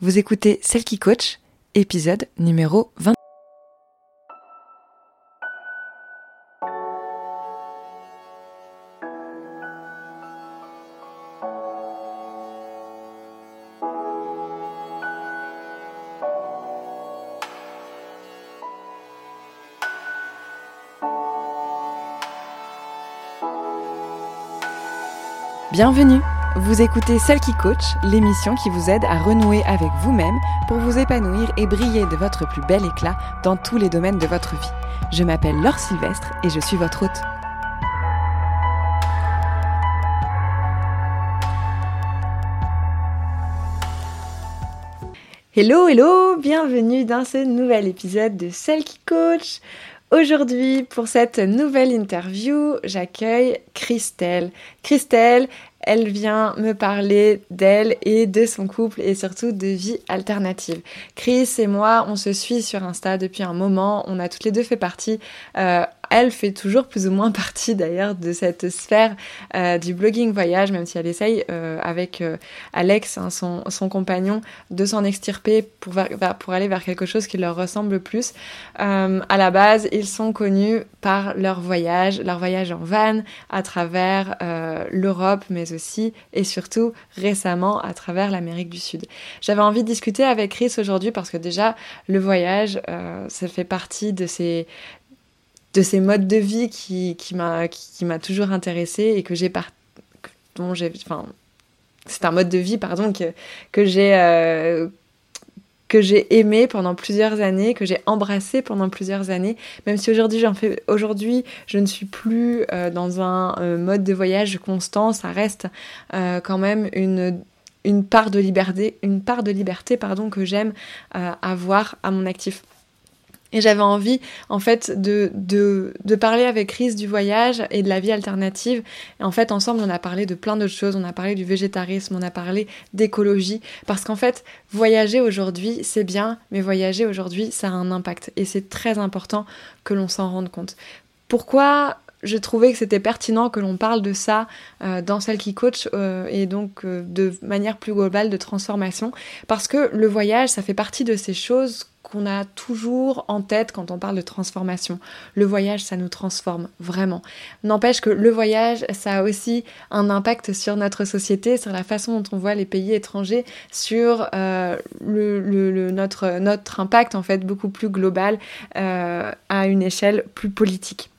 Vous écoutez Celle qui coach, épisode numéro 20. Bienvenue Vous écoutez Celle qui coach, l'émission qui vous aide à renouer avec vous-même pour vous épanouir et briller de votre plus bel éclat dans tous les domaines de votre vie. Je m'appelle Laure Sylvestre et je suis votre hôte. Hello, hello, bienvenue dans ce nouvel épisode de Celle qui coach. Aujourd'hui, pour cette nouvelle interview, j'accueille Christelle. Christelle, elle vient me parler d'elle et de son couple et surtout de vie alternative. Chris et moi, on se suit sur Insta depuis un moment. On a toutes les deux fait partie euh, elle fait toujours plus ou moins partie d'ailleurs de cette sphère euh, du blogging voyage, même si elle essaye euh, avec euh, Alex, hein, son, compagnon, de s'en extirper pour, pour aller vers quelque chose qui leur ressemble plus. à la base, ils sont connus par leur voyage, leur voyage en van à travers l'Europe, mais aussi et surtout récemment à travers l'Amérique du Sud. J'avais envie de discuter avec Chris aujourd'hui parce que déjà, le voyage, ça fait partie de ces de ces modes de vie qui, m'a toujours intéressée et que j'ai par j'ai enfin c'est un mode de vie pardon que que j'ai euh, que j'ai aimé pendant plusieurs années, que j'ai embrassé pendant plusieurs années, même si aujourd'hui je ne suis plus euh, dans un euh, mode de voyage constant, ça reste quand même une une part de liberté, une part de liberté pardon que j'aime avoir à mon actif. Et j'avais envie, en fait, de, de, de, parler avec Chris du voyage et de la vie alternative. Et en fait, ensemble, on a parlé de plein d'autres choses. On a parlé du végétarisme, on a parlé d'écologie. Parce qu'en fait, voyager aujourd'hui, c'est bien, mais voyager aujourd'hui, ça a un impact. Et c'est très important que l'on s'en rende compte. Pourquoi je trouvais que c'était pertinent que l'on parle de ça euh, dans celle qui coach euh, et donc euh, de manière plus globale de transformation? Parce que le voyage ça fait partie de ces choses qu'on a toujours en tête quand on parle de transformation. Le voyage, ça nous transforme vraiment. N'empêche que le voyage, ça a aussi un impact sur notre société, sur la façon dont on voit les pays étrangers, sur euh, notre impact en fait beaucoup plus global euh, à une échelle plus politique.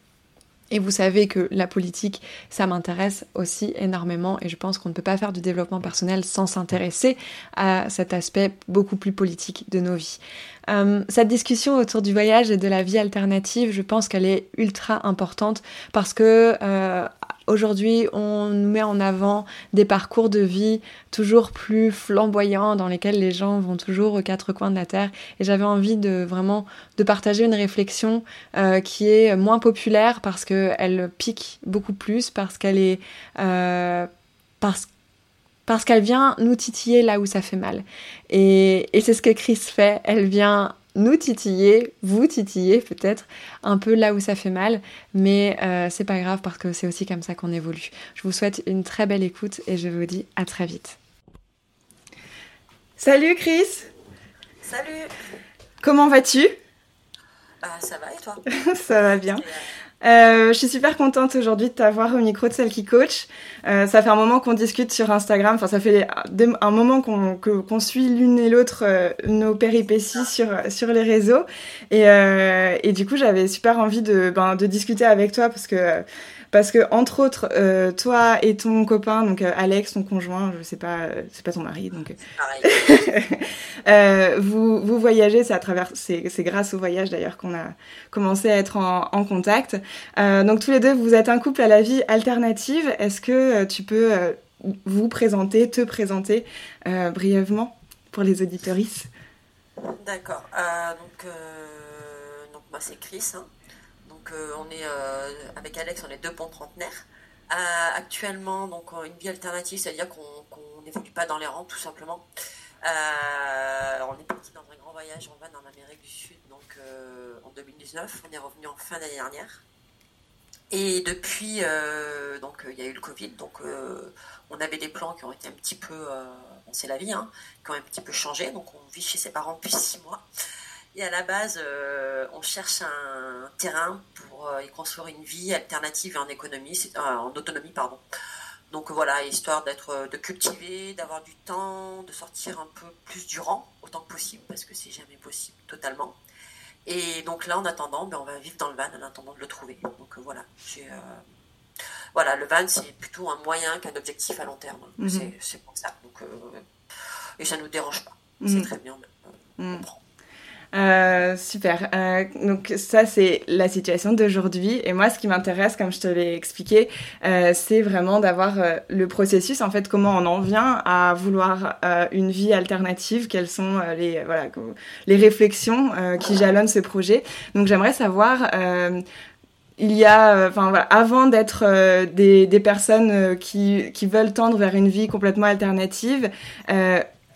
Et vous savez que la politique, ça m'intéresse aussi énormément et je pense qu'on ne peut pas faire du développement personnel sans s'intéresser à cet aspect beaucoup plus politique de nos vies. Euh, cette discussion autour du voyage et de la vie alternative, je pense qu'elle est ultra importante parce que euh, aujourd'hui, on nous met en avant des parcours de vie toujours plus flamboyants dans lesquels les gens vont toujours aux quatre coins de la terre. Et j'avais envie de vraiment de partager une réflexion euh, qui est moins populaire parce qu'elle pique beaucoup plus, parce qu'elle est parce parce qu'elle vient nous titiller là où ça fait mal. Et, c'est ce que Chris fait, elle vient nous titiller, vous titiller peut-être un peu là où ça fait mal, mais euh, c'est pas grave parce que c'est aussi comme ça qu'on évolue. Je vous souhaite une très belle écoute et je vous dis à très vite. Salut Chris Salut Comment vas-tu? Bah, Ça va et toi? Ça va bien. Euh, je suis super contente aujourd'hui de t'avoir au micro de celle qui coach. Euh, ça fait un moment qu'on discute sur Instagram. Enfin, ça fait un moment qu'on qu'on suit l'une et l'autre euh, nos péripéties sur sur les réseaux. Et, euh, et du coup, j'avais super envie de ben, de discuter avec toi parce que parce que entre autres, euh, toi et ton copain, donc euh, Alex, ton conjoint, je sais pas, euh, c'est pas ton mari, donc vous vous voyagez, c'est à travers, c'est grâce au voyage d'ailleurs qu'on a commencé à être en, en contact. donc tous les deux, vous êtes un couple à la vie alternative. Est-ce que tu peux vous présenter, te présenter brièvement pour les auditoristes D'accord. donc, donc moi c'est Chris. Hein. Euh, on est euh, avec Alex, on est deux ponts trentenaires. Euh, actuellement, donc une vie alternative, c'est-à-dire qu'on n'évolue pas dans les rangs, tout simplement. on est parti dans un grand voyage en van en Amérique du Sud, donc en 2019. On est revenu en fin d'année dernière. Et depuis, donc il y a eu le Covid, donc on avait des plans qui ont été un petit peu, c'est la vie, hein, qui ont un petit peu changé. Donc on vit chez ses parents depuis six mois. Et à la base, on cherche un terrain pour y construire une vie alternative en économie, en autonomie, pardon. Donc voilà, histoire d'être, de cultiver, d'avoir du temps, de sortir un peu plus du rang, autant que possible, parce que c'est jamais possible totalement. Et donc là, en attendant, ben, on va vivre dans le van en attendant de le trouver. Donc euh, voilà, euh, voilà, le van, c'est plutôt un moyen qu'un objectif à long terme. Mhm. C'est pour ça. Donc, euh, et ça ne nous dérange pas. C'est mhm. très bien. On prend. Euh, super. Euh, donc ça, c'est la situation d'aujourd'hui. Et moi, ce qui m'intéresse, comme je te l'ai expliqué, euh, c'est vraiment d'avoir le processus, en fait, comment on en vient à vouloir une vie alternative, quelles sont les, voilà, les réflexions qui jalonnent ce projet. Donc j'aimerais savoir il y a, enfin voilà, avant d'être des, des, personnes qui, qui veulent tendre vers une vie complètement alternative,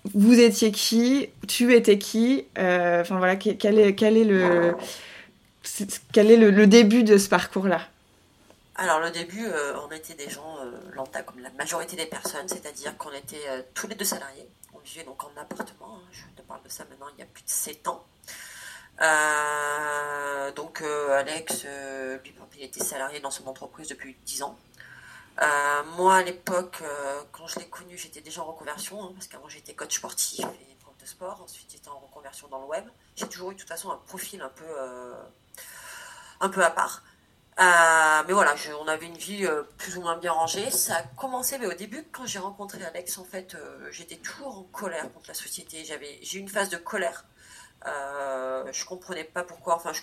vous étiez qui, tu étais qui, euh, enfin voilà, quel est, le, début de ce parcours-là? Alors le début, euh, on était des gens euh, comme la majorité des personnes, c'est-à-dire qu'on était tous les deux salariés. On vivait donc en appartement, hein. je te parle de ça maintenant il y a plus de 7 ans. donc Alex, lui, il était salarié dans son entreprise depuis 10 ans. Euh, moi, à l'époque, euh, quand je l'ai connu, j'étais déjà en reconversion, hein, parce qu'avant j'étais coach sportif et prof de sport. Ensuite, j'étais en reconversion dans le web. J'ai toujours eu de toute façon un profil un peu, euh, un peu à part. mais voilà, on avait une vie plus ou moins bien rangée. Ça a commencé, mais au début, quand j'ai rencontré Alex, en fait, j'étais toujours en colère contre la société. J'avais, j'ai eu une phase de colère. je comprenais pas pourquoi. Enfin, je,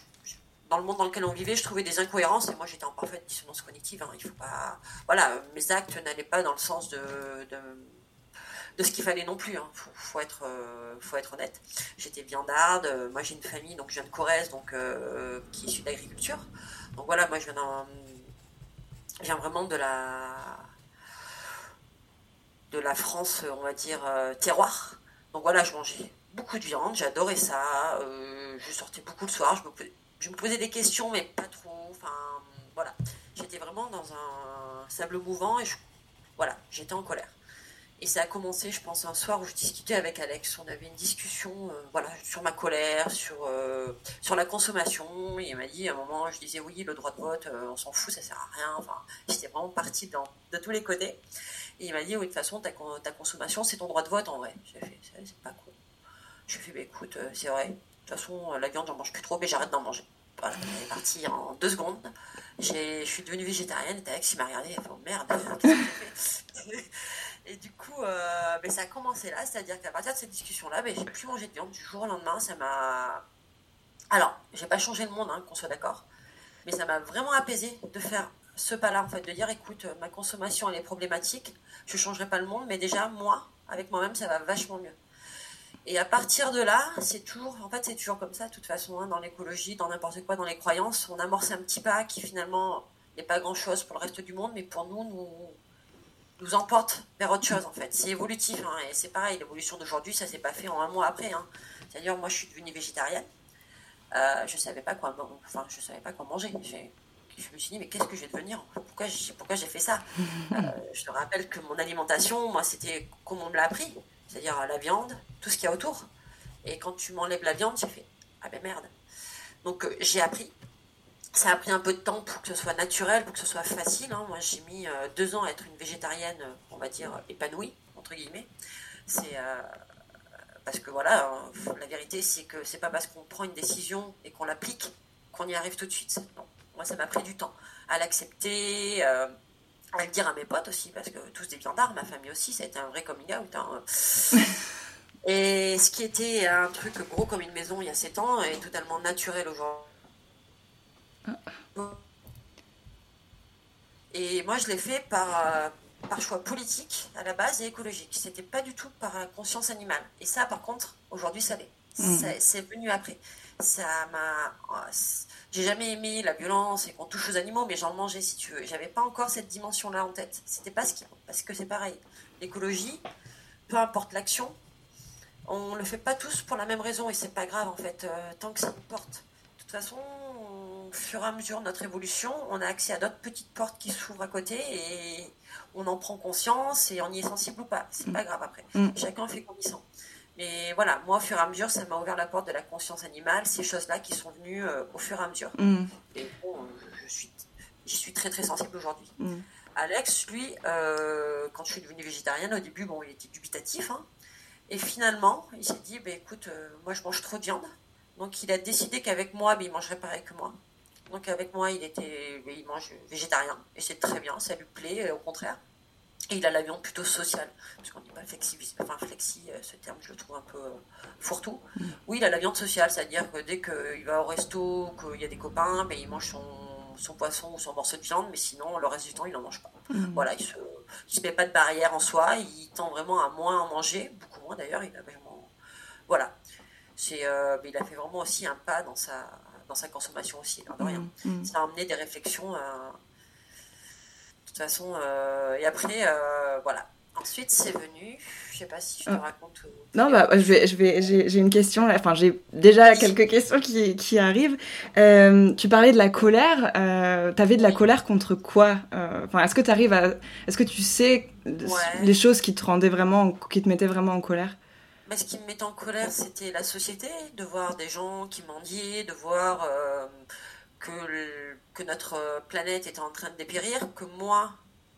dans le monde dans lequel on vivait, je trouvais des incohérences et moi j'étais en parfaite dissonance cognitive. Hein. Il faut pas, voilà, mes actes n'allaient pas dans le sens de, de, ce qu'il fallait non plus. Hein. Faut, être, euh, faut être honnête. J'étais viandarde. Euh, moi j'ai une famille, donc je viens de Corrèze, donc euh, qui est issue d'agriculture. Donc voilà, moi je viens, viens vraiment de la de la France, on va dire terroir. Donc voilà, je mangeais beaucoup de viande, j'adorais ça. je sortais beaucoup le soir, je me je me posais des questions, mais pas trop. Enfin, voilà. J'étais vraiment dans un sable mouvant et voilà, j'étais en colère. Et ça a commencé, je pense, un soir où je discutais avec Alex. On avait une discussion euh, voilà, sur ma colère, sur, euh, sur la consommation. Il m'a dit à un moment, je disais oui, le droit de vote, euh, on s'en fout, ça sert à rien. Enfin, j'étais vraiment partie de tous les côtés. Et il m'a dit oui, de toute façon, ta, consommation, c'est ton droit de vote en vrai. J'ai fait, c'est pas cool. Je lui ai fait, bah, écoute, c'est vrai, toute façon, la viande, j'en mange plus trop, mais j'arrête d'en manger. Voilà, elle est partie en deux secondes. Je suis devenue végétarienne et Alex, il m'a regardé, il a fait, oh merde, Et du coup, euh, ben, ça a commencé là, c'est-à-dire qu'à partir de cette discussion-là, ben, j'ai plus mangé de viande du jour au lendemain. Ça m'a. Alors, j'ai pas changé le monde, hein, qu'on soit d'accord, mais ça m'a vraiment apaisé de faire ce pas-là, en fait, de dire écoute, ma consommation, elle est problématique, je changerai pas le monde, mais déjà, moi, avec moi-même, ça va vachement mieux. Et à partir de là, c'est toujours, en fait, c'est toujours comme ça, de toute façon, hein, dans l'écologie, dans n'importe quoi, dans les croyances, on amorce un petit pas qui finalement n'est pas grand-chose pour le reste du monde, mais pour nous, nous, nous emporte vers autre chose, en fait. C'est évolutif, hein, et c'est pareil, l'évolution d'aujourd'hui, ça s'est pas fait en un mois après. Hein. C'est-à-dire, moi, je suis devenue végétarienne. Euh, je savais pas quoi, enfin, je savais pas quoi manger. Je me suis dit, mais qu'est-ce que je vais devenir? Pourquoi j'ai, fait ça? Euh, Je te rappelle que mon alimentation, moi, c'était comme on me l'a appris c'est-à-dire la viande, tout ce qu'il y a autour. Et quand tu m'enlèves la viande, tu fais Ah ben merde. Donc euh, j'ai appris. Ça a pris un peu de temps pour que ce soit naturel, pour que ce soit facile. Hein. Moi j'ai mis euh, deux ans à être une végétarienne, on va dire, épanouie, entre guillemets. C'est. Euh, parce que voilà, la vérité c'est que c'est pas parce qu'on prend une décision et qu'on l'applique qu'on y arrive tout de suite. Non. Moi ça m'a pris du temps à l'accepter à le dire à mes potes aussi, parce que tous des viandards, ma famille aussi, ça a été un vrai coming out. Hein. Et ce qui était un truc gros comme une maison il y a 7 ans est totalement naturel aujourd'hui. Et moi, je l'ai fait par, euh, par choix politique à la base et écologique. C'était pas du tout par conscience animale. Et ça, par contre, aujourd'hui, ça l'est. Mm. C'est venu après. Ça m'a. J'ai jamais aimé la violence et qu'on touche aux animaux, mais j'en mangeais si tu veux. J'avais pas encore cette dimension-là en tête. C'était pas ce qui. Parce que c'est pareil. L'écologie, peu importe l'action, on le fait pas tous pour la même raison et c'est pas grave en fait, euh, tant que ça nous porte. De toute façon, au fur et à mesure de notre évolution, on a accès à d'autres petites portes qui s'ouvrent à côté et on en prend conscience et on y est sensible ou pas. C'est pas grave après. Mm. Chacun fait comme il sent. Mais voilà, moi, au fur et à mesure, ça m'a ouvert la porte de la conscience animale, ces choses-là qui sont venues euh, au fur et à mesure. Mm. Et bon, je suis, j'y suis très très sensible aujourd'hui. Alex, lui, euh, quand je suis devenue végétarienne, au début, bon, il était dubitatif. Hein. et finalement, il s'est dit, bah, écoute, euh, moi, je mange trop de viande. Donc, il a décidé qu'avec moi, bah, il mangerait pareil que moi. Donc, avec moi, il, était, bah, il mange végétarien. Et c'est très bien, ça lui plaît, au contraire. Et il a la viande plutôt sociale, parce qu'on dit pas flexi, enfin flexi, euh, ce terme je le trouve un peu euh, fourre-tout. Mm. Oui, il a la viande sociale, c'est-à-dire que dès qu'il va au resto, qu'il y a des copains, mais il mange son, poisson ou son morceau de viande, mais sinon le reste du temps il n'en mange pas. Mm. Voilà, il se, se met pas de barrière en soi, il tend vraiment à moins en manger, beaucoup moins d'ailleurs, il a vraiment, voilà, c'est, euh, il a fait vraiment aussi un pas dans sa, dans sa consommation aussi, de rien. Mm. Ça a amené des réflexions toute façon, euh, et après, euh, voilà. Ensuite, c'est venu. Je sais pas si je te ah. raconte. Non, bah, je vais, je vais, j'ai une question. Enfin, j'ai déjà quelques questions qui, qui arrivent. Euh, tu parlais de la colère. tu avais de la colère contre quoi Enfin, est-ce que tu arrives à, est-ce que tu sais les choses qui te rendaient vraiment, qui te mettaient vraiment en colère? Mais ce qui me mettait en colère, c'était la société, de voir des gens qui mendiaient, de voir que, notre planète était en train de dépérir, que moi,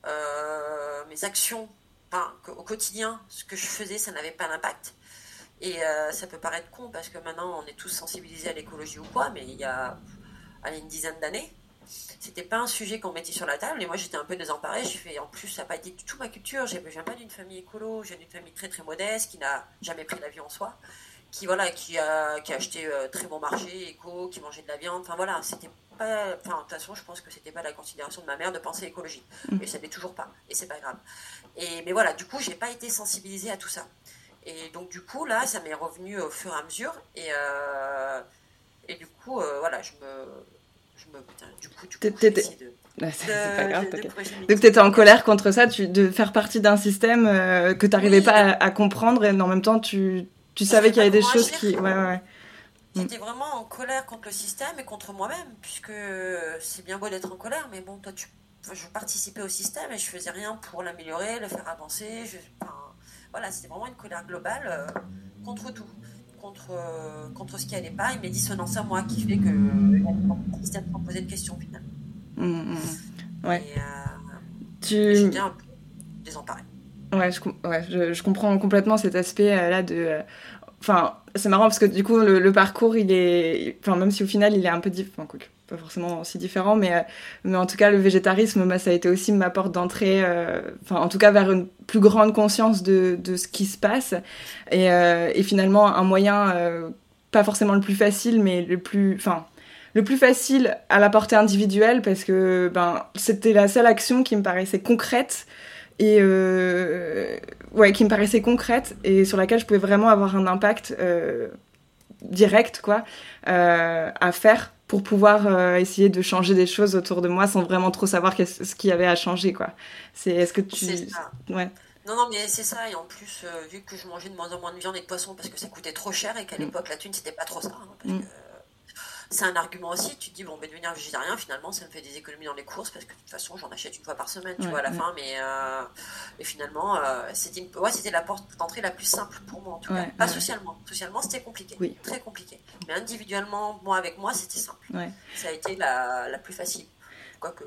euh, mes actions, enfin, au quotidien, ce que je faisais, ça n'avait pas d'impact. Et euh, ça peut paraître con parce que maintenant on est tous sensibilisés à l'écologie ou quoi, mais il y a une dizaine d'années, c'était pas un sujet qu'on mettait sur la table. Et moi j'étais un peu désemparée. Je fais, en plus, ça n'a pas été du tout ma culture. Je viens pas d'une famille écolo, viens d'une famille très très modeste qui n'a jamais pris l'avion en soi qui voilà qui a, qui a acheté euh, très bon marché éco qui mangeait de la viande. Enfin voilà c'était pas enfin de toute façon je pense que c'était pas la considération de ma mère de penser écologie mm. mais ça n'est toujours pas et c'est pas grave. Et mais voilà du coup j'ai pas été sensibilisée à tout ça. Et donc du coup là ça m'est revenu au fur et à mesure et euh, et du coup euh, voilà je me je me putain, du coup du coup de, c'est pas grave. Donc tu étais en colère contre ça, tu, de faire partie d'un système que tu n'arrivais pas à, à, comprendre et en même temps tu tu savais qu'il y avait des choses qui. Ouais, ouais. J'étais vraiment en colère contre le système et contre moi-même, puisque c'est bien beau d'être en colère, mais bon, toi, tu, je participais au système et je faisais rien pour l'améliorer, le faire avancer. Je, voilà, c'était vraiment une colère globale euh, contre tout, contre, euh, contre ce qui allait pas, et mes dissonances à moi qui fait que le système me posait de questions finalement. Mmh, mmh, mmh. Ouais. Et, euh, tu... J'étais un peu désemparée. Ouais, je, comprends complètement cet aspect-là euh, de. Euh, enfin, c'est marrant parce que du coup, le, parcours, il est. Enfin, même si au final, il est un peu différent. Enfin, pas forcément aussi différent, mais, euh, mais en tout cas, le végétarisme, bah, ça a été aussi ma porte d'entrée, enfin, en tout cas, vers une plus grande conscience de, de ce qui se passe. Et, et finalement, un moyen, pas forcément le plus facile, mais le plus. Enfin, le plus facile à la portée individuelle parce que ben, c'était la seule action qui me paraissait concrète et euh, ouais, qui me paraissait concrète et sur laquelle je pouvais vraiment avoir un impact euh, direct quoi, euh, à faire pour pouvoir essayer de changer des choses autour de moi sans vraiment trop savoir ce qu'il y avait à changer. quoi. C'est est-ce que tu... Ouais. Non, non, mais c'est ça. Et en plus, vu que je mangeais de moins en moins de viande et de poisson parce que ça coûtait trop cher et qu'à mm. l'époque, la thune, c'était pas trop ça. Hein, parce mm. que c'est un argument aussi. Tu te dis, bon, mais devenir végétarien, finalement, ça me fait des économies dans les courses parce que de toute façon, j'en achète une fois par semaine, tu vois, à la fin. Mais euh, et finalement, euh, c'était ouais, c'était la porte d'entrée la plus simple pour moi, en tout cas. Pas socialement. Socialement, c'était compliqué. Oui. Très compliqué. Mais individuellement, moi, avec moi, c'était simple. Ça a été la, la plus facile. Quoique.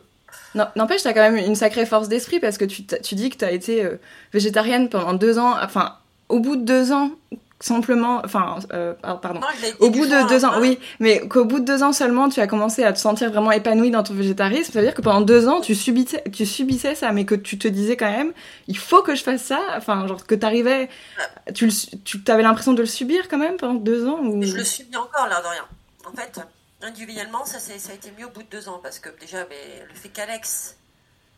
N'empêche, tu as quand même une sacrée force d'esprit parce que tu, tu dis que tu as été euh, végétarienne pendant deux ans. Enfin, au bout de deux ans, simplement, enfin, euh, pardon, au bout de deux ans, oui, mais qu'au bout de deux ans seulement, tu as commencé à te sentir vraiment épanoui dans ton végétarisme, ça veut dire que pendant deux ans, tu subissais, tu subissais ça, mais que tu te disais quand même, il faut que je fasse ça, enfin, genre que t'arrivais, tu, tu avais l'impression de le subir quand même pendant deux ans ou... Je le subis encore, là, de rien. En fait, individuellement, ça, ça a été mieux au bout de deux ans, parce que déjà, mais, le fait qu'Alex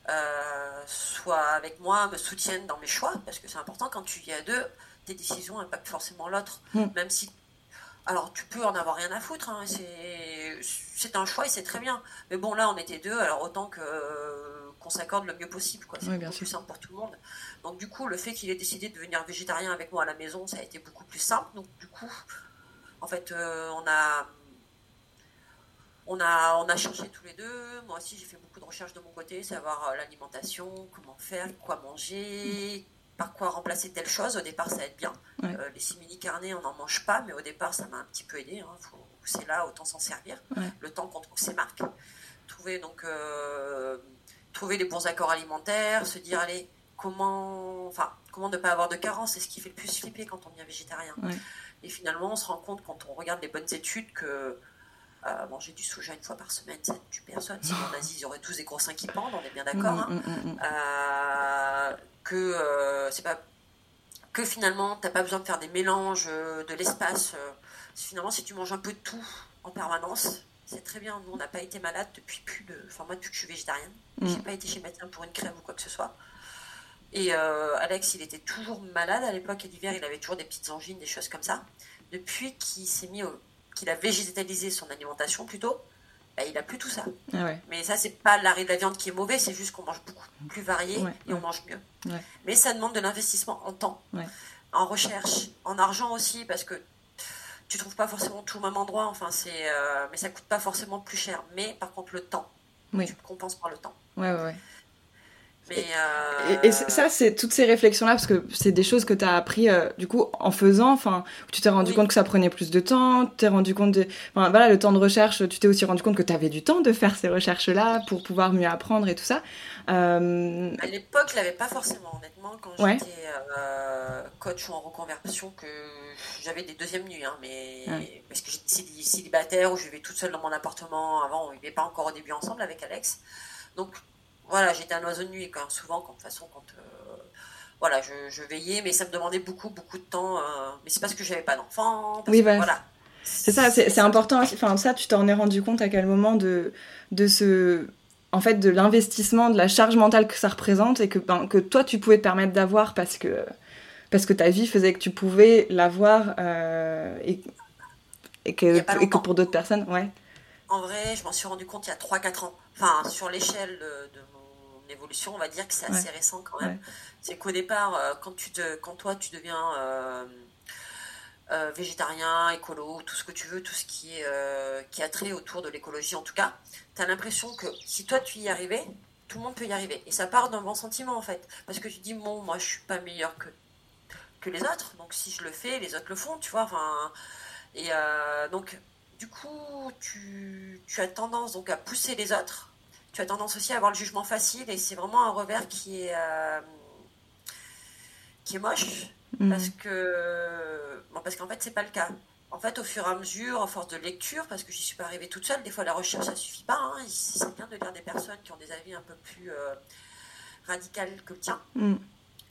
euh, soit avec moi, me soutienne dans mes choix, parce que c'est important quand tu y à deux, tes décisions impactent forcément l'autre, mm. même si. Alors, tu peux en avoir rien à foutre, hein, c'est un choix et c'est très bien. Mais bon, là, on était deux, alors autant que qu'on s'accorde le mieux possible, quoi. C'est beaucoup plus simple pour tout le monde. Donc, du coup, le fait qu'il ait décidé de devenir végétarien avec moi à la maison, ça a été beaucoup plus simple. Donc, du coup, en fait, euh, on a on a, on a cherché tous les deux. Moi aussi, j'ai fait beaucoup de recherches de mon côté, savoir l'alimentation, comment faire, quoi manger, par quoi remplacer telle chose. Au départ, ça aide bien. les simili carnés, on n'en mange pas, mais au départ, ça m'a un petit peu aidé. Hein. c'est là, autant s'en servir. Le temps qu'on trouve ses marques. Trouver, donc, trouver les bons accords alimentaires, se dire, allez, comment, enfin, comment ne pas avoir de carence, c'est ce qui fait le plus flipper quand on devient végétarien. Et finalement, on se rend compte quand on regarde les bonnes études que euh, manger du soja une fois par semaine, ça ne tue personne. Sinon, en Asie, ils auraient tous des gros seins qui pendent, on est bien d'accord. Mm, hein. mm, mm, euh, que euh, c'est pas que finalement, tu n'as pas besoin de faire des mélanges de l'espace. finalement, si tu manges un peu de tout en permanence, c'est très bien. Nous, on n'a pas été malade depuis plus de. Enfin, moi, depuis que je suis végétarienne, j'ai pas été chez médecin pour une crème ou quoi que ce soit. Et Alex, il était toujours malade à l'époque, et l'hiver, il avait toujours des petites angines, des choses comme ça. Depuis qu'il s'est mis au, qu'il a végétalisé son alimentation plutôt, bah, il a plus tout ça. Ah Mais ça, c'est pas l'arrêt de la viande qui est mauvais, c'est juste qu'on mange beaucoup plus varié et on mange mieux. Mais ça demande de l'investissement en temps, en recherche, en argent aussi, parce que tu trouves pas forcément tout au même endroit. Enfin, c'est, euh, mais ça coûte pas forcément plus cher. Mais par contre, le temps, tu te compenses par le temps. Ouais, ouais. Euh, et, ça, c'est toutes ces réflexions-là, parce que c'est des choses que tu as appris euh, du coup en faisant. Enfin, tu t'es rendu compte que ça prenait plus de temps, tu t'es rendu compte de. Enfin, voilà, le temps de recherche, tu t'es aussi rendu compte que tu avais du temps de faire ces recherches-là pour pouvoir mieux apprendre et tout ça. Euh... À l'époque, je l'avais pas forcément, honnêtement, quand j'étais euh, coach ou en reconversion, que j'avais des deuxièmes nuits, hein, mais parce que j'étais célibataire ou je vivais toute seule dans mon appartement. Avant, on vivait pas encore au début ensemble avec Alex. Donc, voilà, j'étais un oiseau de nuit quand souvent, quand, de toute façon, quand euh, voilà, je, veillais, mais ça me demandait beaucoup, beaucoup de temps. Euh, mais c'est parce que j'avais pas d'enfant. Oui, voilà. C'est ça, c'est important. Enfin, ça, tu t'en es rendu compte à quel moment de, de ce. En fait, de l'investissement, de la charge mentale que ça représente et que, ben, que toi, tu pouvais te permettre d'avoir parce que, parce que ta vie faisait que tu pouvais l'avoir euh, et, et, que, et que pour d'autres personnes, ouais. En vrai, je m'en suis rendu compte il y a 3-4 ans. Enfin, sur l'échelle de, de évolution, on va dire que c'est assez récent quand même. C'est qu'au départ, euh, quand, tu te, quand toi tu deviens euh, euh, végétarien, écolo, tout ce que tu veux, tout ce qui est qui a trait autour de l'écologie en tout cas, tu as l'impression que si toi tu y arrivais, tout le monde peut y arriver. Et ça part d'un bon sentiment en fait. Parce que tu dis, bon, moi je suis pas meilleur que, que les autres, donc si je le fais, les autres le font, tu vois. Enfin, et donc, du coup, tu, tu as tendance donc à pousser les autres tu as tendance aussi à avoir le jugement facile et c'est vraiment un revers qui est, euh, qui est moche mm. parce que bon, parce qu'en fait c'est pas le cas. En fait, au fur et à mesure, en force de lecture, parce que j'y suis pas arrivée toute seule, des fois la recherche ça suffit pas. Hein, c'est bien de lire des personnes qui ont des avis un peu plus euh, radicaux que le tien. Mm.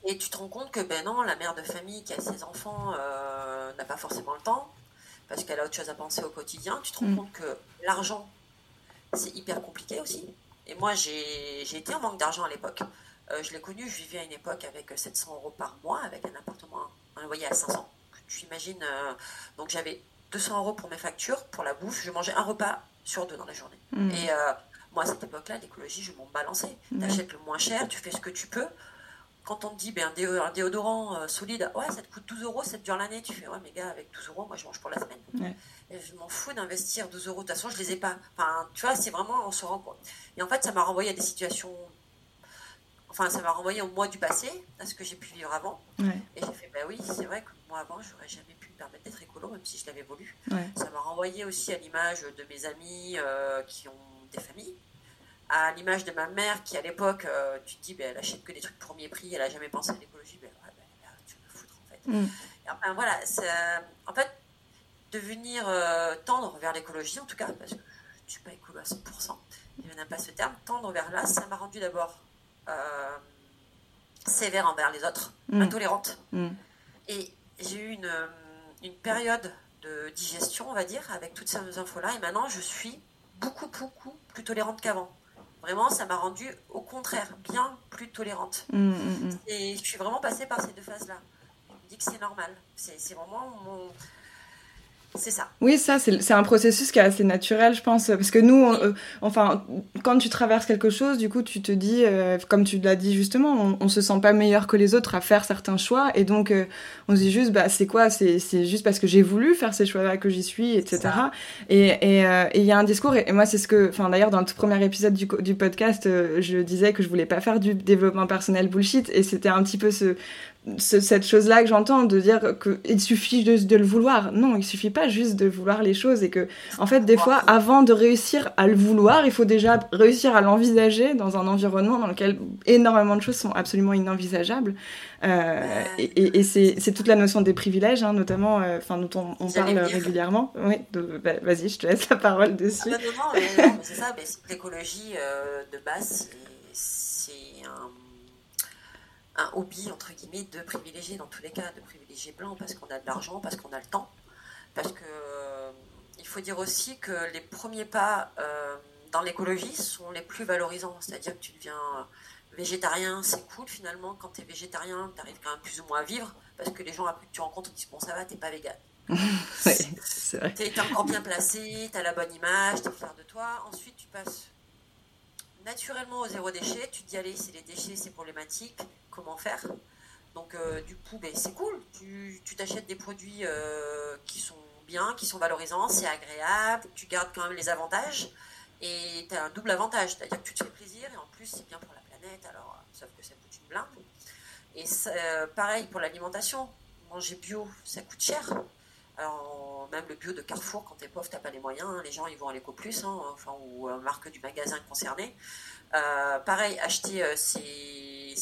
Et tu te rends compte que ben non, la mère de famille qui a ses enfants euh, n'a pas forcément le temps parce qu'elle a autre chose à penser au quotidien. Tu te rends mm. compte que l'argent c'est hyper compliqué aussi. Et moi, j'ai été en manque d'argent à l'époque. Euh, je l'ai connu, je vivais à une époque avec 700 euros par mois, avec un appartement, un loyer à 500. Tu imagines, euh, donc j'avais 200 euros pour mes factures, pour la bouffe. Je mangeais un repas sur deux dans la journée. Mmh. Et euh, moi, à cette époque-là, l'écologie, je m'en balançais. Mmh. Tu achètes le moins cher, tu fais ce que tu peux. Quand on te dit ben, un, déodorant solide, ouais, ça te coûte 12 euros, ça te dure l'année, tu fais, ouais, mais gars, avec 12 euros, moi, je mange pour la semaine. Je m'en fous d'investir 12 euros. De toute façon, je les ai pas. Enfin, tu vois, c'est vraiment, on se rend compte. Et en fait, ça m'a renvoyé à des situations. Enfin, ça m'a renvoyé au mois du passé, à ce que j'ai pu vivre avant. Et j'ai fait, bah oui, c'est vrai que moi avant, j'aurais jamais pu me permettre d'être écolo, même si je l'avais voulu. Ça m'a renvoyé aussi à l'image de mes amis euh, qui ont des familles, à l'image de ma mère qui, à l'époque, euh, tu te dis, bah, elle achète que des trucs premier prix, elle a jamais pensé à l'écologie. Ben, ouais, bah, tu me foutre, en fait. Mm. enfin, voilà, en fait, devenir euh, tendre vers l'écologie, en tout cas, parce que je ne suis pas écolo à 100%, je n'aime pas ce terme, tendre vers là, ça m'a rendu d'abord euh, sévère envers les autres, mm. intolérante. Mm. Et j'ai eu une, une, période de digestion, on va dire, avec toutes ces infos-là, et maintenant je suis beaucoup, beaucoup plus tolérante qu'avant. Vraiment, ça m'a rendu au contraire bien plus tolérante. Mm, et je suis vraiment passée par ces deux phases-là. Je me dis que c'est normal. C'est vraiment mon C'est ça. Oui, ça, c'est un processus qui est assez naturel, je pense. Parce que nous, euh, enfin, quand tu traverses quelque chose, du coup, tu te dis, euh, comme tu l'as dit justement, on, on, se sent pas meilleur que les autres à faire certains choix. Et donc, euh, on se dit juste, bah, c'est quoi C'est juste parce que j'ai voulu faire ces choix-là que j'y suis, etc. Et il y a un discours, et, moi, c'est ce que, enfin, d'ailleurs, dans le tout premier épisode du, du podcast, je disais que je voulais pas faire du développement personnel bullshit. Et c'était un petit peu ce, cette chose-là que j'entends, de dire qu'il suffit juste de le vouloir. Non, il suffit pas juste de vouloir les choses et que, en fait, des fois, avant de réussir à le vouloir, il faut déjà réussir à l'envisager dans un environnement dans lequel énormément de choses sont absolument inenvisageables. Euh, et, c'est toute la notion des privilèges, hein, notamment, euh, enfin, dont on, parle régulièrement. Oui, bah, vas-y, je te laisse la parole dessus. Ah, non, non, non c'est ça, l'écologie euh, de base, c'est un un hobby, entre guillemets, de privilégier dans tous les cas, de privilégier blanc parce qu'on a de l'argent, parce qu'on a le temps. Parce que euh, il faut dire aussi que les premiers pas euh, dans l'écologie sont les plus valorisants. C'est-à-dire que tu deviens végétarien, c'est cool finalement. Quand tu es végétarien, tu arrives quand même plus ou moins à vivre parce que les gens après que tu rencontres disent Bon, ça va, t'es pas vegan. Tu es encore bien placé, tu as la bonne image, tu es fier de toi. Ensuite, tu passes naturellement au zéro déchet. Tu te dis Allez, c'est les déchets, c'est problématique comment faire? Donc euh, du coup, ben, c'est cool. Tu t'achètes des produits euh, qui sont bien, qui sont valorisants, c'est agréable, tu gardes quand même les avantages et tu as un double avantage, c'est-à-dire que tu te fais plaisir et en plus c'est bien pour la planète, alors sauf que ça coûte une blinde. Et euh, pareil pour l'alimentation, manger bio, ça coûte cher. Alors même le bio de Carrefour, quand t'es pauvre, t'as pas les moyens, hein. les gens ils vont à l'éco plus, hein, enfin ou marque du magasin concerné. pareil, acheter ces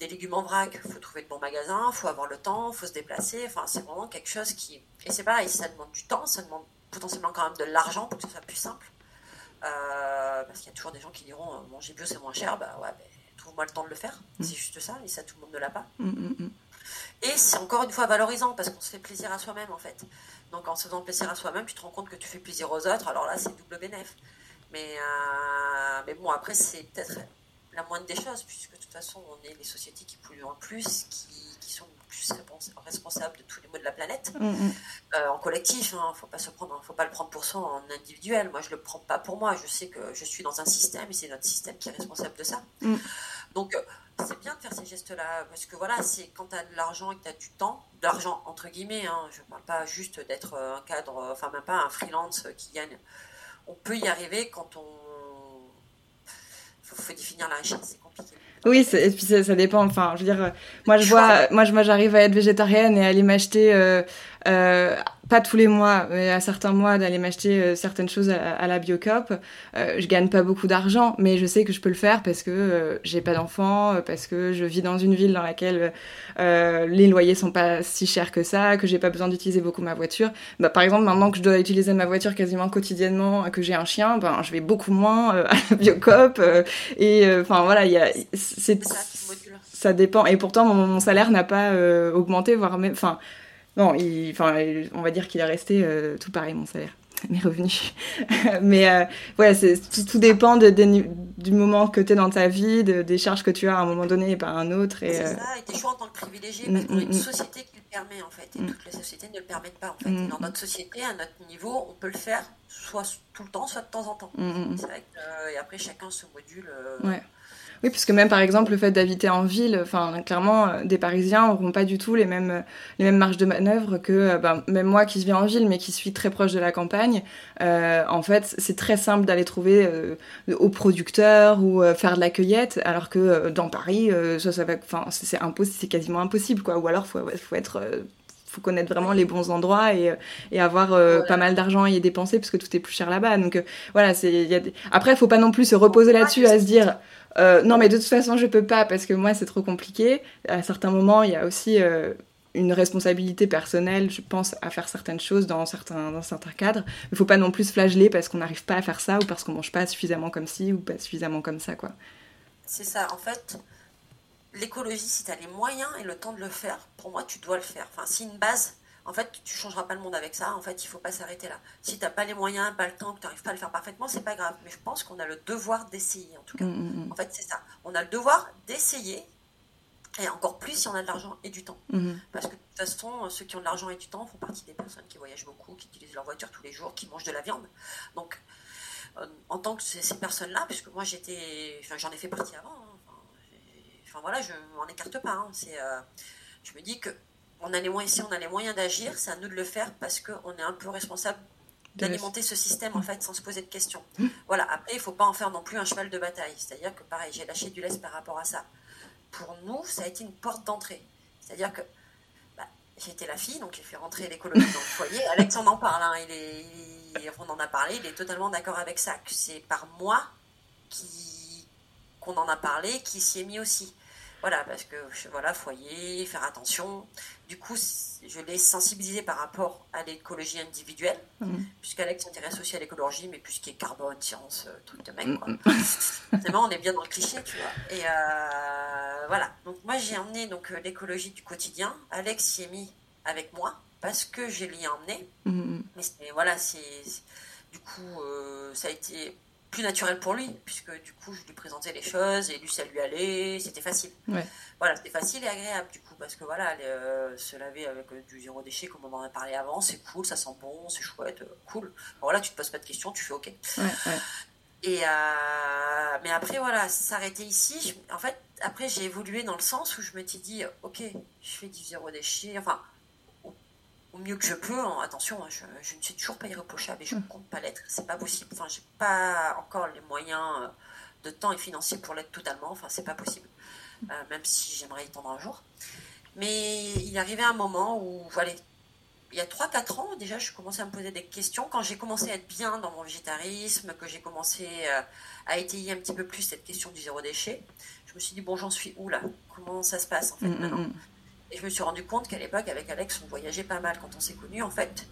des légumes en vrac, faut trouver de bons magasins, il faut avoir le temps, faut se déplacer. Enfin, c'est vraiment quelque chose qui. Et c'est pareil, ça demande du temps, ça demande potentiellement quand même de l'argent pour que ce soit plus simple. Euh, parce qu'il y a toujours des gens qui diront euh, manger bio c'est moins cher, bah ouais, ben, trouve-moi le temps de le faire. Mm. C'est juste ça, et ça tout le monde ne l'a pas. Mm, mm, et c'est encore une fois valorisant parce qu'on se fait plaisir à soi-même en fait. Donc en se faisant plaisir à soi-même, tu te rends compte que tu fais plaisir aux autres, alors là c'est double bénéf. Mais, euh, mais bon, après c'est peut-être la moindre des choses, puisque de toute façon, on est les sociétés qui polluent le plus, qui, qui sont plus responsables de tous les maux de la planète, mm, mm. Euh, en collectif. Il hein, ne faut pas se prendre, faut pas le prendre pour soi en individuel. Moi, je le prends pas pour moi. Je sais que je suis dans un système et c'est notre système qui est responsable de ça. Mm. Donc, c'est bien de faire ces gestes-là, parce que voilà, c'est quand tu as de l'argent et que tu as du temps, de l'argent entre guillemets, hein, je ne parle pas juste d'être un cadre, enfin même pas un freelance qui gagne. On peut y arriver quand on faut, faut définir la richesse, c'est compliqué. Oui, et puis ça, ça, dépend. Enfin, je veux dire, moi je vois, moi, moi j'arrive à être végétarienne et à aller m'acheter euh, euh, pas tous les mois, mais à certains mois d'aller m'acheter euh, certaines choses à, la Biocop. Euh, je gagne pas beaucoup d'argent, mais je sais que je peux le faire parce que euh, j'ai pas d'enfants, parce que je vis dans une ville dans laquelle les loyers sont pas si chers que ça, que j'ai pas besoin d'utiliser beaucoup ma voiture. Bah, par exemple, maintenant que je dois utiliser ma voiture quasiment quotidiennement, que j'ai un chien, ben je vais beaucoup moins à la Biocop. et enfin voilà, il y a c'est ça dépend. Et pourtant, mon, mon salaire n'a pas augmenté, voire même, enfin non, il, enfin, on va dire qu'il est resté euh, tout pareil, mon salaire, mes revenus. Mais euh, ouais, tout, tout, dépend de, du moment que tu es dans ta vie, de, des charges que tu as à un moment donné et pas à un autre. Et, c'est euh, ça, et tes choix en tant que privilégié, parce qu'on a une société qui le permet en fait, et toutes les sociétés ne le permettent pas en fait. dans notre société, à notre niveau, on peut le faire soit tout le temps, soit de temps en temps. C'est vrai que, et après, chacun se module. Ouais. Oui, puisque même par exemple le fait d'habiter en ville, enfin clairement euh, des Parisiens n'auront pas du tout les mêmes euh, les mêmes marges de manœuvre que euh, ben, même moi qui vis en ville mais qui suis très proche de la campagne. en fait, c'est très simple d'aller trouver aux producteurs ou faire de la cueillette, alors que dans Paris, ça, ça va, enfin c'est impossible, c'est quasiment impossible quoi. Ou alors faut faut être faut connaître vraiment les bons endroits et, et avoir pas mal d'argent à y dépenser parce que tout est plus cher là-bas. Donc voilà, c'est y a des... après faut pas non plus se reposer là-dessus à se dire euh, non, mais de toute façon, je peux pas parce que moi, c'est trop compliqué. À certains moments, il y a aussi euh, une responsabilité personnelle, je pense, à faire certaines choses dans certains, dans certains cadres. Il faut pas non plus flageller parce qu'on n'arrive pas à faire ça ou parce qu'on mange pas suffisamment comme ci ou pas suffisamment comme ça, quoi. C'est ça, en fait. L'écologie, si tu as les moyens et le temps de le faire, pour moi, tu dois le faire. Enfin, c'est une base en fait, tu changeras pas le monde avec ça. En fait, il faut pas s'arrêter là. Si tu n'as pas les moyens, pas le temps, que tu n'arrives pas à le faire parfaitement, c'est pas grave. Mais je pense qu'on a le devoir d'essayer, en tout cas. Mm, mm, mm. En fait, c'est ça. On a le devoir d'essayer Et encore plus si on a de l'argent et du temps. Parce que de toute façon, ceux qui ont de l'argent et du temps font partie des personnes qui voyagent beaucoup, qui utilisent leur voiture tous les jours, qui mangent de la viande. Donc, euh, en tant que ces, ces personnes-là, puisque moi j'étais, enfin, j'en ai fait partie avant. hein, enfin, voilà, je m'en écarte pas. hein, c'est, euh, je me dis que on a les moyens, si on a les moyens d'agir, c'est à nous de le faire parce qu'on est un peu responsable d'alimenter ce système en fait sans se poser de questions. Voilà. Après, il faut pas en faire non plus un cheval de bataille. C'est-à-dire que pareil, j'ai lâché du lest par rapport à ça. Pour nous, ça a été une porte d'entrée. C'est-à-dire que bah, j'étais la fille, donc j'ai fait rentrer l'écologie dans le foyer. Alex, on en parle. hein, il est, il- on en a parlé. Il est totalement d'accord avec ça. Que c'est par moi qui qu'on en a parlé, qui s'y est mis aussi. Voilà, parce que voilà, foyer, faire attention. Du coup, je l'ai sensibilisé par rapport à l'écologie individuelle, Mhm. puisqu'Alex s'intéresse aussi à l'écologie, mais qui est carbone, science, euh, truc de mec, quoi. Mhm. Vraiment, on est bien dans le cliché, tu vois. Et euh, voilà. Donc moi, j'ai emmené donc euh, l'écologie du quotidien. Alex s'y est mis avec moi parce que je l'y ai emmené. Mhm. Mais voilà, c'est c'est- du coup, euh, ça a été plus naturel pour lui, puisque du coup, je lui présentais les choses et lui, ça lui allait, c'était facile. Ouais. Voilà, c'était facile et agréable, du coup, parce que voilà, les, euh, se laver avec euh, du zéro déchet, comme on en a parlé avant, c'est cool, ça sent bon, c'est chouette, euh, cool. Voilà, tu te poses pas de questions, tu fais OK. Ouais, ouais. Et mais après, voilà, s'arrêter ici, je- en fait, après, j'ai évolué dans le sens où je me suis dit, OK, je fais du zéro déchet, enfin, au mieux que je peux, hein, attention, hein, je, je ne suis toujours pas irréprochable et je ne compte pas l'être, c'est pas possible, enfin, j'ai pas encore les moyens euh, de temps et financiers pour l'être totalement, enfin, c'est pas possible, Euh, même si j'aimerais y tendre un jour. Mais il arrivé un moment où, voilà, il y a 3-4 ans, déjà, je commençais à me poser des questions. Quand j'ai commencé à être bien dans mon végétarisme, que j'ai commencé euh, à étayer un petit peu plus cette question du zéro déchet, je me suis dit, bon, j'en suis où là? Comment ça se passe en fait Mhm, maintenant? Et je me suis rendu compte qu'à l'époque, avec Alex, on voyageait pas mal quand on s'est connus en fait.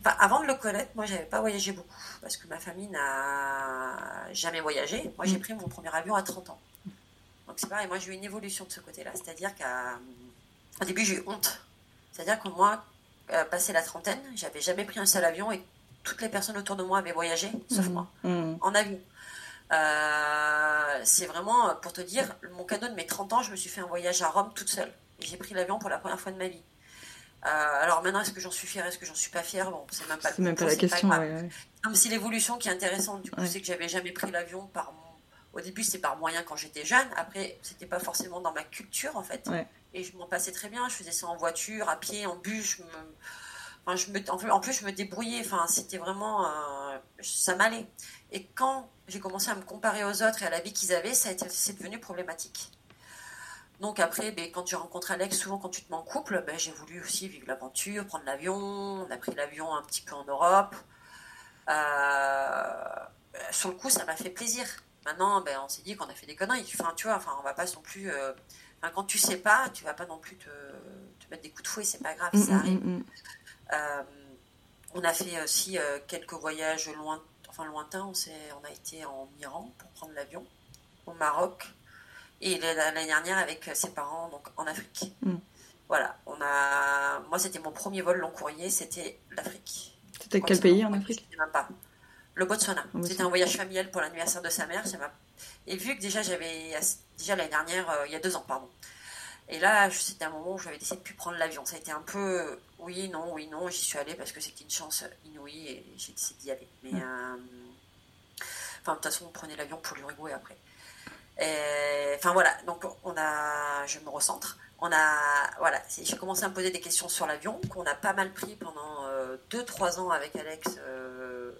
Enfin, avant de le connaître, moi, j'avais pas voyagé beaucoup parce que ma famille n'a jamais voyagé. Moi, j'ai pris mon premier avion à 30 ans. Donc, c'est pareil, moi, j'ai eu une évolution de ce côté-là. C'est-à-dire qu'au début, j'ai eu honte. C'est-à-dire que moi, euh, passé la trentaine, j'avais jamais pris un seul avion et toutes les personnes autour de moi avaient voyagé, sauf Mhm. moi, Mhm. en avion. Euh, c'est vraiment, pour te dire, mon cadeau de mes 30 ans, je me suis fait un voyage à Rome toute seule. J'ai pris l'avion pour la première fois de ma vie. Euh, alors maintenant, est-ce que j'en suis fière, est-ce que j'en suis pas fière? Bon, c'est même pas, le même pas la question. grave. ouais, ouais. Non, mais c'est l'évolution qui est intéressante. Du coup, Ouais. c'est que j'avais jamais pris l'avion par. mon- Au début, c'était par moyen quand j'étais jeune. Après, c'était pas forcément dans ma culture en fait. Et je m'en passais très bien. Je faisais ça en voiture, à pied, en bus. Je me... Enfin, je me... en, plus, je me débrouillais. Enfin, c'était vraiment. euh, Ça m'allait. Et quand j'ai commencé à me comparer aux autres et à la vie qu'ils avaient, ça a été... c'est devenu problématique. Donc après, ben, quand tu rencontres Alex, souvent quand tu te mets en couple, ben, j'ai voulu aussi vivre l'aventure, prendre l'avion. On a pris l'avion un petit peu en Europe. Euh, sur le coup, ça m'a fait plaisir. Maintenant, ben, on s'est dit qu'on a fait des conneries. Enfin, tu vois, enfin, on va pas non plus. euh, enfin, quand tu sais pas, tu vas pas non plus te, te mettre des coups de fouet, c'est pas grave, ça Mhm, arrive. mhm. Euh, on a fait aussi quelques voyages loin, enfin lointains. On, on a été en Iran pour prendre l'avion, au Maroc, et l'année dernière avec ses parents donc en Afrique. Mm. Voilà, on a. Moi, c'était mon premier vol long courrier, c'était l'Afrique. C'était quel pays en Afrique je sais même pas. Le Botswana. C'était un voyage familial pour l'anniversaire de sa mère. m'a- Et vu que déjà j'avais déjà l'année dernière, euh, il y a deux ans, pardon. Et là, c'était un moment où j'avais décidé de plus prendre l'avion. Ça a été un peu euh, oui, non, oui, non. J'y suis allée parce que c'était une chance inouïe et j'ai décidé d'y aller. Mais Mm. euh, enfin, de toute façon, on prenait l'avion pour l'Uruguay après. Et, Enfin voilà, donc on a, je me recentre. On a, voilà, j'ai commencé à me poser des questions sur l'avion qu'on a pas mal pris pendant 2-3 ans avec Alex. euh,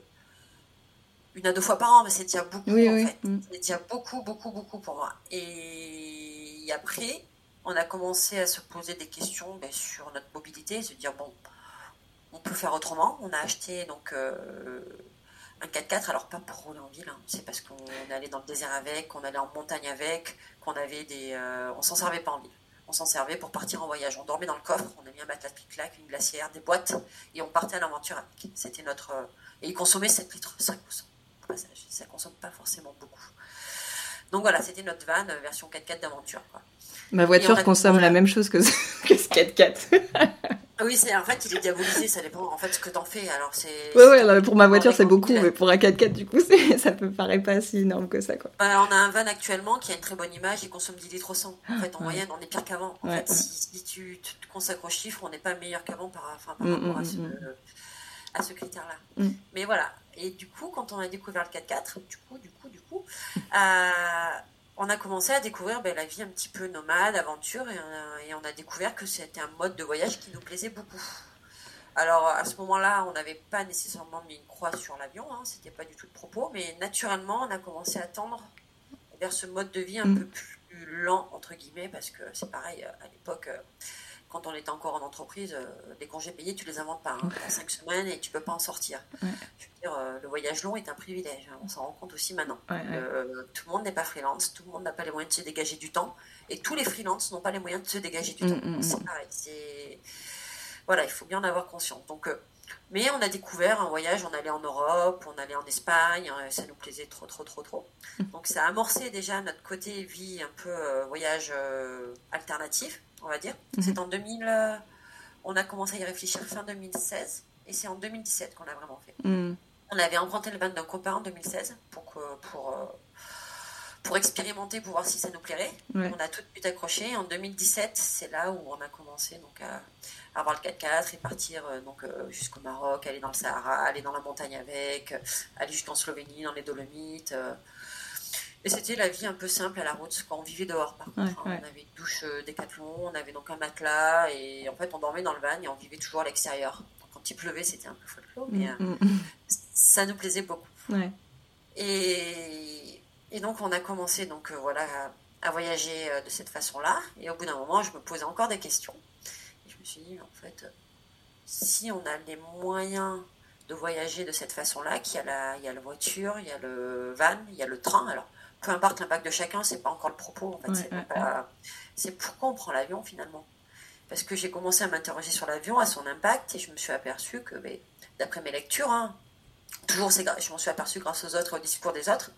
une à deux fois par an, mais c'est déjà beaucoup Oui, en oui. fait. Mm. C'est déjà beaucoup, beaucoup, beaucoup pour moi. Et après, on a commencé à se poser des questions ben, sur notre mobilité, se dire bon, on peut faire autrement. On a acheté donc euh, un 4x4, alors pas pour rouler en ville, hein. c'est parce qu'on allait dans le désert avec, qu'on allait en montagne avec, qu'on avait des, euh, on s'en servait pas en ville. On s'en servait pour partir en voyage. On dormait dans le coffre, on a mis un matelas clic-clac, une glacière, des boîtes, et on partait à l'aventure avec. C'était notre. euh, Et il consommait 7 litres 5 au passage. Ça consomme pas forcément beaucoup. Donc voilà, c'était notre van euh, version 4x4 d'aventure. Ma voiture consomme la même chose que ce, que ce 4x4. Oui, c'est en fait, il est diabolisé, ça dépend en fait ce que t'en fais. Alors c'est. Ouais, ouais, pour ma voiture c'est beaucoup, mais pour un 4x4 du coup, ça peut paraître pas si énorme que ça quoi. Bah, on a un van actuellement qui a une très bonne image, il consomme 10 litres au 100. En fait, en moyenne, on est pire qu'avant. En fait, si, tu te consacres aux chiffres, on n'est pas meilleur qu'avant par, enfin, par mm, rapport mm, à ce, mm, à ce critère-là. Mais voilà. Et du coup, quand on a découvert le 4x4, du coup, du coup, du coup, euh, on a commencé à découvrir ben, la vie un petit peu nomade, aventure, et on a, découvert que c'était un mode de voyage qui nous plaisait beaucoup. Alors à ce moment-là, on n'avait pas nécessairement mis une croix sur l'avion, hein, c'était pas du tout le propos, mais naturellement, on a commencé à tendre vers ce mode de vie un mm. peu plus lent, entre guillemets, parce que c'est pareil, à l'époque, euh, quand on était encore en entreprise, euh, les congés payés, tu les inventes pas. Hein, cinq semaines et tu peux pas en sortir. Je veux dire, euh, le voyage long est un privilège. Hein, on s'en rend compte aussi maintenant. Euh, tout le monde n'est pas freelance, tout le monde n'a pas les moyens de se dégager du temps. Et tous les freelances n'ont pas les moyens de se dégager du mm, temps. Mm, c'est mm. pareil. Voilà, il faut bien en avoir conscience. Donc, mais on a découvert un voyage, on allait en Europe, on allait en Espagne, ça nous plaisait trop, trop, trop, trop. Donc ça a amorcé déjà notre côté vie un peu voyage alternatif on va dire. Mhm. C'est en 2000, euh, on a commencé à y réfléchir fin 2016 et c'est en 2017 qu'on l'a vraiment fait. Mhm. On avait emprunté le van d'un copain en 2016 pour, pour, euh, pour expérimenter, pour voir si ça nous plairait. On a tout de suite accroché. En 2017, c'est là où on a commencé donc, à, avoir le 4x4 et partir euh, donc jusqu'au Maroc, aller dans le Sahara, aller dans la montagne avec, aller jusqu'en Slovénie, dans les Dolomites. Et c'était la vie un peu simple à la route, quand on vivait dehors par contre. Hein. On avait une douche euh, décathlon, on avait donc un matelas, et en fait on dormait dans le van et on vivait toujours à l'extérieur. Quand il pleuvait, c'était un peu folklore, mais mm, euh, mm, mm. ça nous plaisait beaucoup. Et, et, donc on a commencé donc, euh, voilà, à, voyager de cette façon-là, et au bout d'un moment, je me posais encore des questions. Et je me suis dit, en fait, si on a les moyens de voyager de cette façon-là, qu'il y a la, il y a la voiture, il y a le van, il y a le train, alors peu importe l'impact de chacun, c'est pas encore le propos. En fait, c'est, pourquoi on prend l'avion finalement. Parce que j'ai commencé à m'interroger sur l'avion, à son impact, et je me suis aperçu que, d'après mes lectures, hein, toujours je m'en suis aperçu grâce aux autres, aux discours des autres,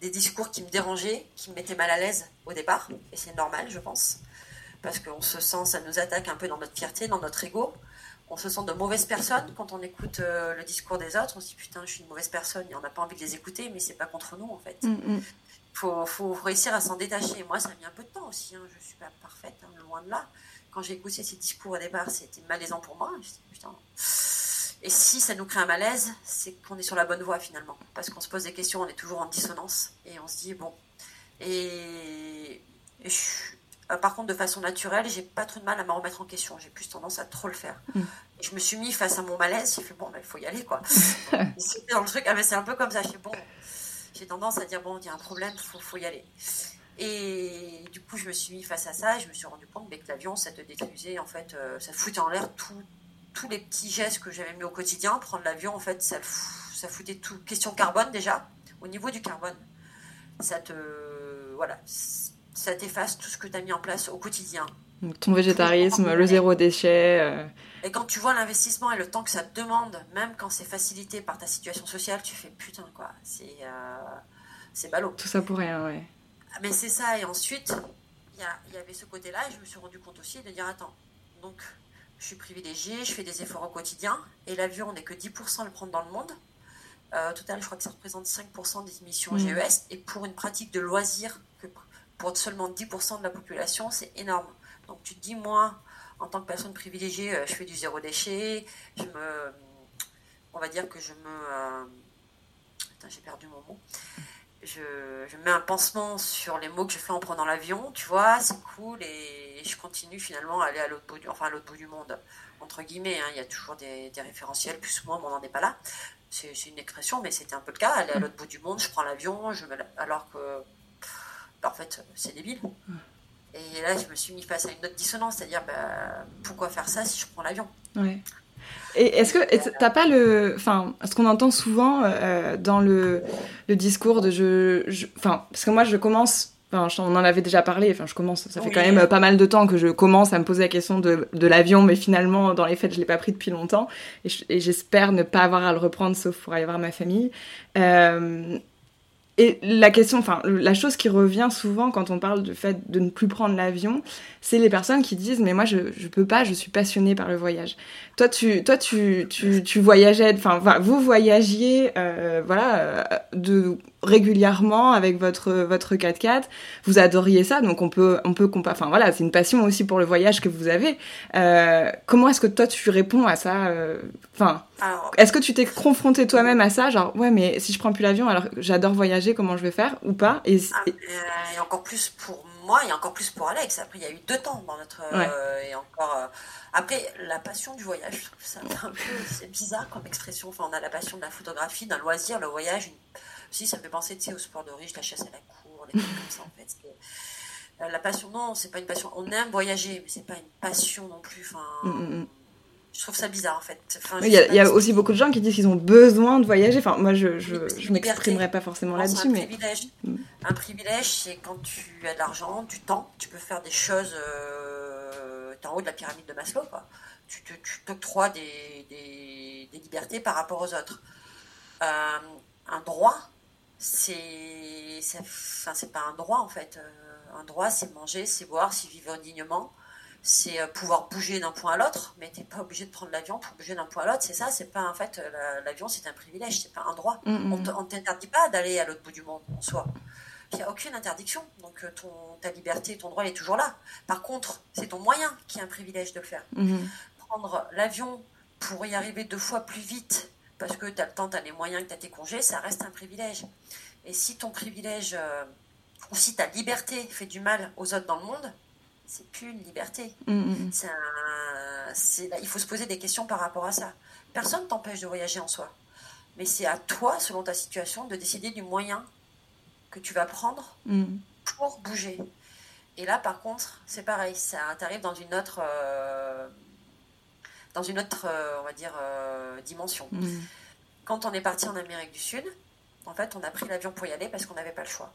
des discours qui me dérangeaient, qui me mettaient mal à l'aise au départ, et c'est normal, je pense, parce qu'on se sent, ça nous attaque un peu dans notre fierté, dans notre ego. On se sent de mauvaises personnes quand on écoute euh, le discours des autres. On se dit putain, je suis une mauvaise personne et on n'a pas envie de les écouter, mais c'est pas contre nous en fait. Mm, mm faut, faut réussir à s'en détacher. Moi, ça a mis un peu de temps aussi. Hein. Je ne suis pas parfaite, hein, loin de là. Quand j'ai écouté ces discours au départ, c'était malaisant pour moi. putain. Et si ça nous crée un malaise, c'est qu'on est sur la bonne voie finalement. Parce qu'on se pose des questions, on est toujours en dissonance. Et on se dit, bon. Et, euh, par contre, de façon naturelle, j'ai pas trop de mal à me remettre en question. J'ai plus tendance à trop le faire. Mm. Et je me suis mis face à mon malaise. J'ai fait, bon, ben, il faut y aller, quoi. dans le truc, ah, mais c'est un peu comme ça. J'ai bon, j'ai tendance à dire bon, il y a un problème, il faut, y aller. Et du coup, je me suis mis face à ça et je me suis rendu compte que l'avion, ça te détruisait, en fait, euh, ça foutait en l'air tous les petits gestes que j'avais mis au quotidien. Prendre l'avion, en fait, ça, ça foutait tout. Question carbone déjà, au niveau du carbone, ça te. Voilà, ça t'efface tout ce que tu as mis en place au quotidien. Ton végétarisme, le zéro déchet. Euh. Et quand tu vois l'investissement et le temps que ça te demande, même quand c'est facilité par ta situation sociale, tu fais putain quoi, c'est euh, c'est ballot. Tout ça pour rien, ouais. Mais c'est ça, et ensuite, il y, avait ce côté-là, et je me suis rendu compte aussi de dire attends, donc je suis privilégiée, je fais des efforts au quotidien, et l'avion, on n'est que 10% le prendre dans le monde. Euh, total, je crois que ça représente 5% des émissions mmh. GES, et pour une pratique de loisir, que pour seulement 10% de la population, c'est énorme. Donc tu te dis, moi, en tant que personne privilégiée, euh, je fais du zéro déchet, je me, on va dire que je me, euh, j'ai perdu mon mot. Je, mets un pansement sur les mots que je fais en prenant l'avion, tu vois, c'est cool et je continue finalement à aller à l'autre bout du, enfin à l'autre bout du monde entre guillemets. Hein. il y a toujours des, référentiels, plus ou moins, mais on n'en est pas là. C'est, une expression, mais c'était un peu le cas. Aller à l'autre bout du monde, je prends l'avion, je alors que, en fait, c'est débile. Et là, je me suis mis face à une autre dissonance, c'est-à-dire bah, pourquoi faire ça si je prends l'avion? Ouais. Et est-ce que t'as pas le, enfin, ce qu'on entend souvent euh, dans le, le, discours de je, enfin, parce que moi je commence, enfin, on en avait déjà parlé, enfin, je commence, ça fait quand même pas mal de temps que je commence à me poser la question de, de l'avion, mais finalement, dans les faits, je l'ai pas pris depuis longtemps, et j'espère ne pas avoir à le reprendre, sauf pour aller voir ma famille. Euh, et la question, enfin, la chose qui revient souvent quand on parle du fait de ne plus prendre l'avion, c'est les personnes qui disent mais moi je, je peux pas, je suis passionnée par le voyage. Toi tu toi tu tu, tu voyageais, enfin vous voyagiez, euh, voilà, euh, de régulièrement avec votre votre 4x4. Vous adoriez ça, donc on peut on peut enfin voilà, c'est une passion aussi pour le voyage que vous avez. Euh, comment est-ce que toi tu réponds à ça Enfin, est-ce que tu t'es confronté toi-même à ça, genre ouais mais si je prends plus l'avion, alors j'adore voyager, comment je vais faire ou pas et, ah, et... encore plus pour moi et encore plus pour Alex. Après il y a eu deux temps dans notre et encore. Après, la passion du voyage, je trouve ça un peu c'est bizarre comme expression. Enfin, on a la passion de la photographie, d'un loisir, le voyage, une si, ça me fait penser au sport de riche, la chasse à la cour, des trucs comme ça en fait. Euh, la passion, non, c'est pas une passion. On aime voyager, mais c'est pas une passion non plus. Enfin, mm, mm, mm. Je trouve ça bizarre en fait. il y a, aussi beaucoup de gens qui disent qu'ils ont besoin de voyager. Enfin, moi, je, je, je m'exprimerai pas forcément là-dessus. mais... Privilège. Un privilège, c'est quand tu as de l'argent, du temps, tu peux faire des choses. Euh, tu es en haut de la pyramide de Maslow, quoi. Tu t'octroies des, des, des, libertés par rapport aux autres. Euh, un droit, c'est enfin, c'est pas un droit en fait. Euh, un droit, c'est manger, c'est boire, c'est vivre dignement, c'est euh, pouvoir bouger d'un point à l'autre, mais t'es pas obligé de prendre l'avion pour bouger d'un point à l'autre. C'est ça, c'est pas en fait l'avion, c'est un privilège, c'est pas un droit. Mm, mm, mm. On t'interdit pas d'aller à l'autre bout du monde en soi. Il n'y a aucune interdiction, donc euh, ton, ta liberté, ton droit, il est toujours là. Par contre, c'est ton moyen qui est un privilège de le faire. Prendre l'avion pour y arriver deux fois plus vite parce que tu as le temps, tu as les moyens, que tu as tes congés, ça reste un privilège. Et si ton privilège, euh, ou si ta liberté fait du mal aux autres dans le monde, c'est plus une liberté. Mm, mm, mm. il faut se poser des questions par rapport à ça. Personne t'empêche de voyager en soi. Mais c'est à toi, selon ta situation, de décider du moyen que tu vas prendre pour bouger. Et là, par contre, c'est pareil, ça t'arrive dans une autre... Euh, dans une autre, euh, on va dire, euh, dimension. Quand on est parti en Amérique du Sud, en fait, on a pris l'avion pour y aller parce qu'on n'avait pas le choix.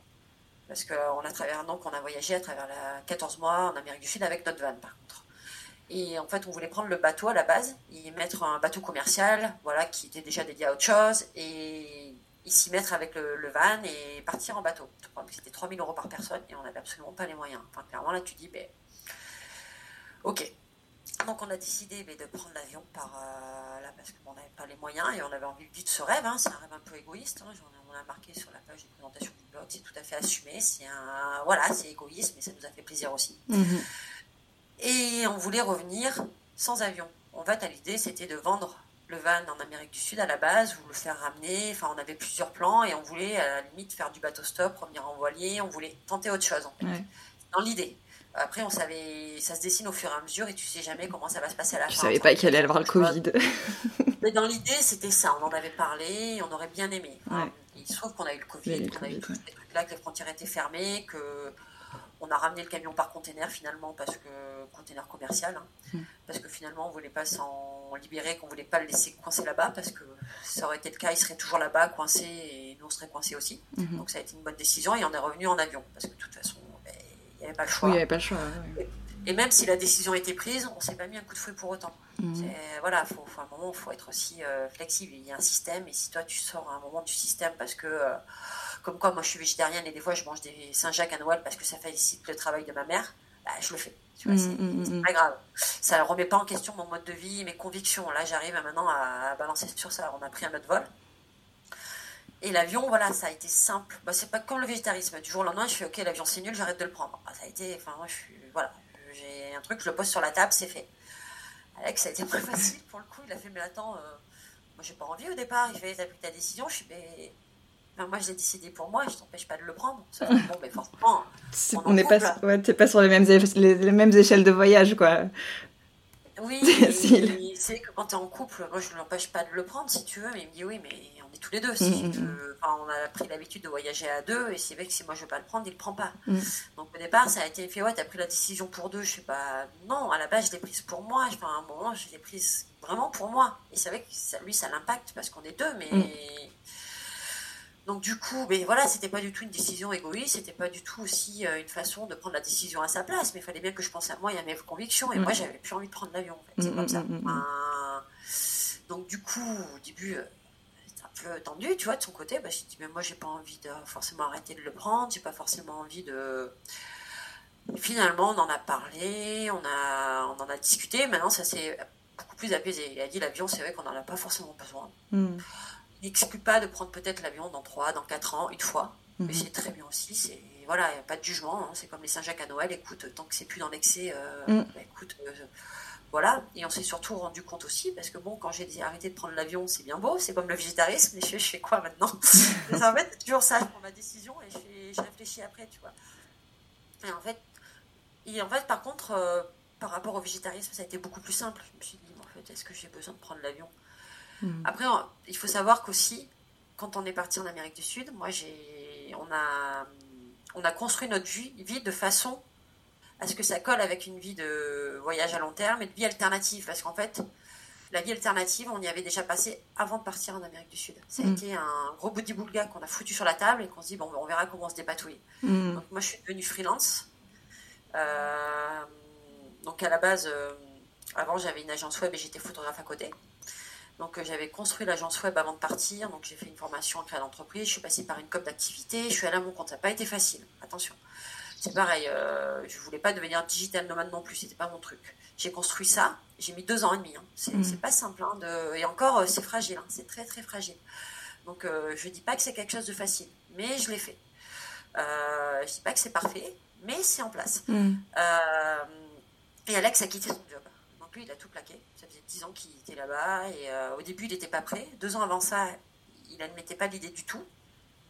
Parce qu'on a travers donc on a voyagé à travers la 14 mois en Amérique du Sud avec notre van, par contre. Et en fait, on voulait prendre le bateau à la base, y mettre un bateau commercial, voilà, qui était déjà dédié à autre chose, et s'y mettre avec le, van et partir en bateau. C'était 3000 euros par personne et on n'avait absolument pas les moyens. Enfin, clairement, là, tu dis, ben, ok, donc on a décidé de prendre l'avion par euh, là parce qu'on n'avait pas les moyens et on avait envie de vivre ce rêve. Hein. c'est un rêve un peu égoïste. Hein. on a marqué sur la page de présentation du blog. C'est tout à fait assumé. C'est un voilà, c'est égoïste, mais ça nous a fait plaisir aussi. Mhm. Et on voulait revenir sans avion. En fait, l'idée c'était de vendre le van en Amérique du Sud à la base ou le faire ramener. Enfin, on avait plusieurs plans et on voulait à la limite faire du bateau stop, revenir en voilier. On voulait tenter autre chose en fait. Dans l'idée. Après, on savait, ça se dessine au fur et à mesure et tu sais jamais comment ça va se passer à la fin. Je savais pas qu'il allait avoir le Covid. Mais dans l'idée, c'était ça. On en avait parlé, on aurait bien aimé. Il se trouve qu'on a eu le Covid, qu'on a eu tous ces trucs-là, que les frontières étaient fermées, que on a ramené le camion par container finalement parce que container commercial, hein. hmm. parce que finalement on voulait pas s'en libérer, qu'on voulait pas le laisser coincer là-bas parce que ça aurait été le cas, il serait toujours là-bas coincé et nous on serait coincé aussi. Hmm. Donc ça a été une bonne décision et on est revenu en avion parce que de toute façon il n'y avait pas le choix. Oui, il n'y avait pas le choix. Et même si la décision était prise, on ne s'est pas mis un coup de fouet pour autant. Mmh. Voilà, faut, faut, à un moment, il faut être aussi euh, flexible. Il y a un système, et si toi tu sors à un moment du système parce que, euh, comme quoi, moi je suis végétarienne et des fois je mange des Saint-Jacques à Noël parce que ça facilite le travail de ma mère, bah, je le fais. Tu vois, mmh, c'est mmh, pas grave. Ça ne remet pas en question mon mode de vie, mes convictions. Là, j'arrive maintenant à, balancer sur ça. On a pris un autre vol. Et l'avion, voilà, ça a été simple. Bah, c'est pas comme le végétarisme. Du jour au lendemain, je fais OK, l'avion c'est nul, j'arrête de le prendre. Ah, ça a été, enfin, moi, je suis, voilà, j'ai un truc, je le pose sur la table, c'est fait. Alex, ça a été très facile pour le coup. Il a fait, mais attends, euh, moi j'ai pas envie au départ. Il fait, t'as pris ta décision. Je suis, mais. moi, je l'ai décidé pour moi et je t'empêche pas de le prendre. bon, mais forcément. On n'est pas, ouais, t'es pas sur les mêmes, les, mêmes échelles de voyage, quoi. Oui, c'est que quand t'es en couple, moi je ne l'empêche pas de le prendre si tu veux, mais il me dit oui, mais tous les deux. Si mm, mm, mm. on a pris l'habitude de voyager à deux, et c'est vrai que si moi je veux pas le prendre, il le prend pas. Donc au départ, ça a été fait, ouais, tu as pris la décision pour deux. Je sais pas, non, à la base, je l'ai prise pour moi. Enfin, à un moment, je l'ai prise vraiment pour moi. Et c'est vrai que ça, lui, ça l'impacte parce qu'on est deux, mais. Donc du coup, mais voilà, c'était pas du tout une décision égoïste, c'était pas du tout aussi euh, une façon de prendre la décision à sa place, mais il fallait bien que je pense à moi et à mes convictions, et moi j'avais plus envie de prendre l'avion, en fait, c'est comme ça. donc du coup, au début, euh, tendu, tu vois, de son côté. Bah, je dit, mais moi, j'ai pas envie de forcément arrêter de le prendre, j'ai pas forcément envie de. finalement, on en a parlé, on, a, on en a discuté. Maintenant, ça s'est beaucoup plus apaisé. Il a dit l'avion, c'est vrai qu'on n'en a pas forcément besoin. Mm. Il n'exclut pas de prendre peut-être l'avion dans 3, dans 4 ans, une fois. Mais mm-hmm. c'est très bien aussi. C'est voilà, a pas de jugement. Hein. C'est comme les Saint-Jacques à Noël. Écoute, tant que c'est plus dans l'excès, euh, mm. bah, écoute, euh, voilà. Et on s'est surtout rendu compte aussi, parce que bon, quand j'ai arrêté de prendre l'avion, c'est bien beau, c'est comme le végétarisme, mais je, fais quoi maintenant En fait, c'est toujours ça, je prends ma décision et je, réfléchis après, tu vois. Et en fait, et en fait par contre, euh, par rapport au végétarisme, ça a été beaucoup plus simple. Je me suis dit, en fait, est-ce que j'ai besoin de prendre l'avion? Mm. Après, il faut savoir qu'aussi, quand on est parti en Amérique du Sud, moi, j'ai, on a on a construit notre vie, de façon à ce que ça colle avec une vie de voyage à long terme et de vie alternative. Parce qu'en fait, la vie alternative, on y avait déjà passé avant de partir en Amérique du Sud. Ça a mm. été un gros bout boulga qu'on a foutu sur la table et qu'on se dit, bon, on verra comment on se dépatouille. Mm. Donc moi, je suis devenue freelance. Euh, donc à la base, euh, avant, j'avais une agence web et j'étais photographe à côté. Donc euh, j'avais construit l'agence web avant de partir, donc j'ai fait une formation en création d'entreprise, je suis passée par une COP d'activité, je suis allée à mon compte, ça n'a pas été facile, attention. C'est pareil, euh, je voulais pas devenir digital nomade non plus, c'était pas mon truc. J'ai construit ça, j'ai mis deux ans et demi, hein. mmh. c'est pas simple, hein, de... et encore euh, c'est fragile, hein. c'est très très fragile. Donc euh, je dis pas que c'est quelque chose de facile, mais je l'ai fait. Euh, je dis pas que c'est parfait, mais c'est en place. Mmh. et Alex a quitté son job il a tout plaqué. Ça faisait 10 ans qu'il était là-bas. Et euh, au début, il n'était pas prêt. Deux ans avant ça, il n'admettait pas l'idée du tout.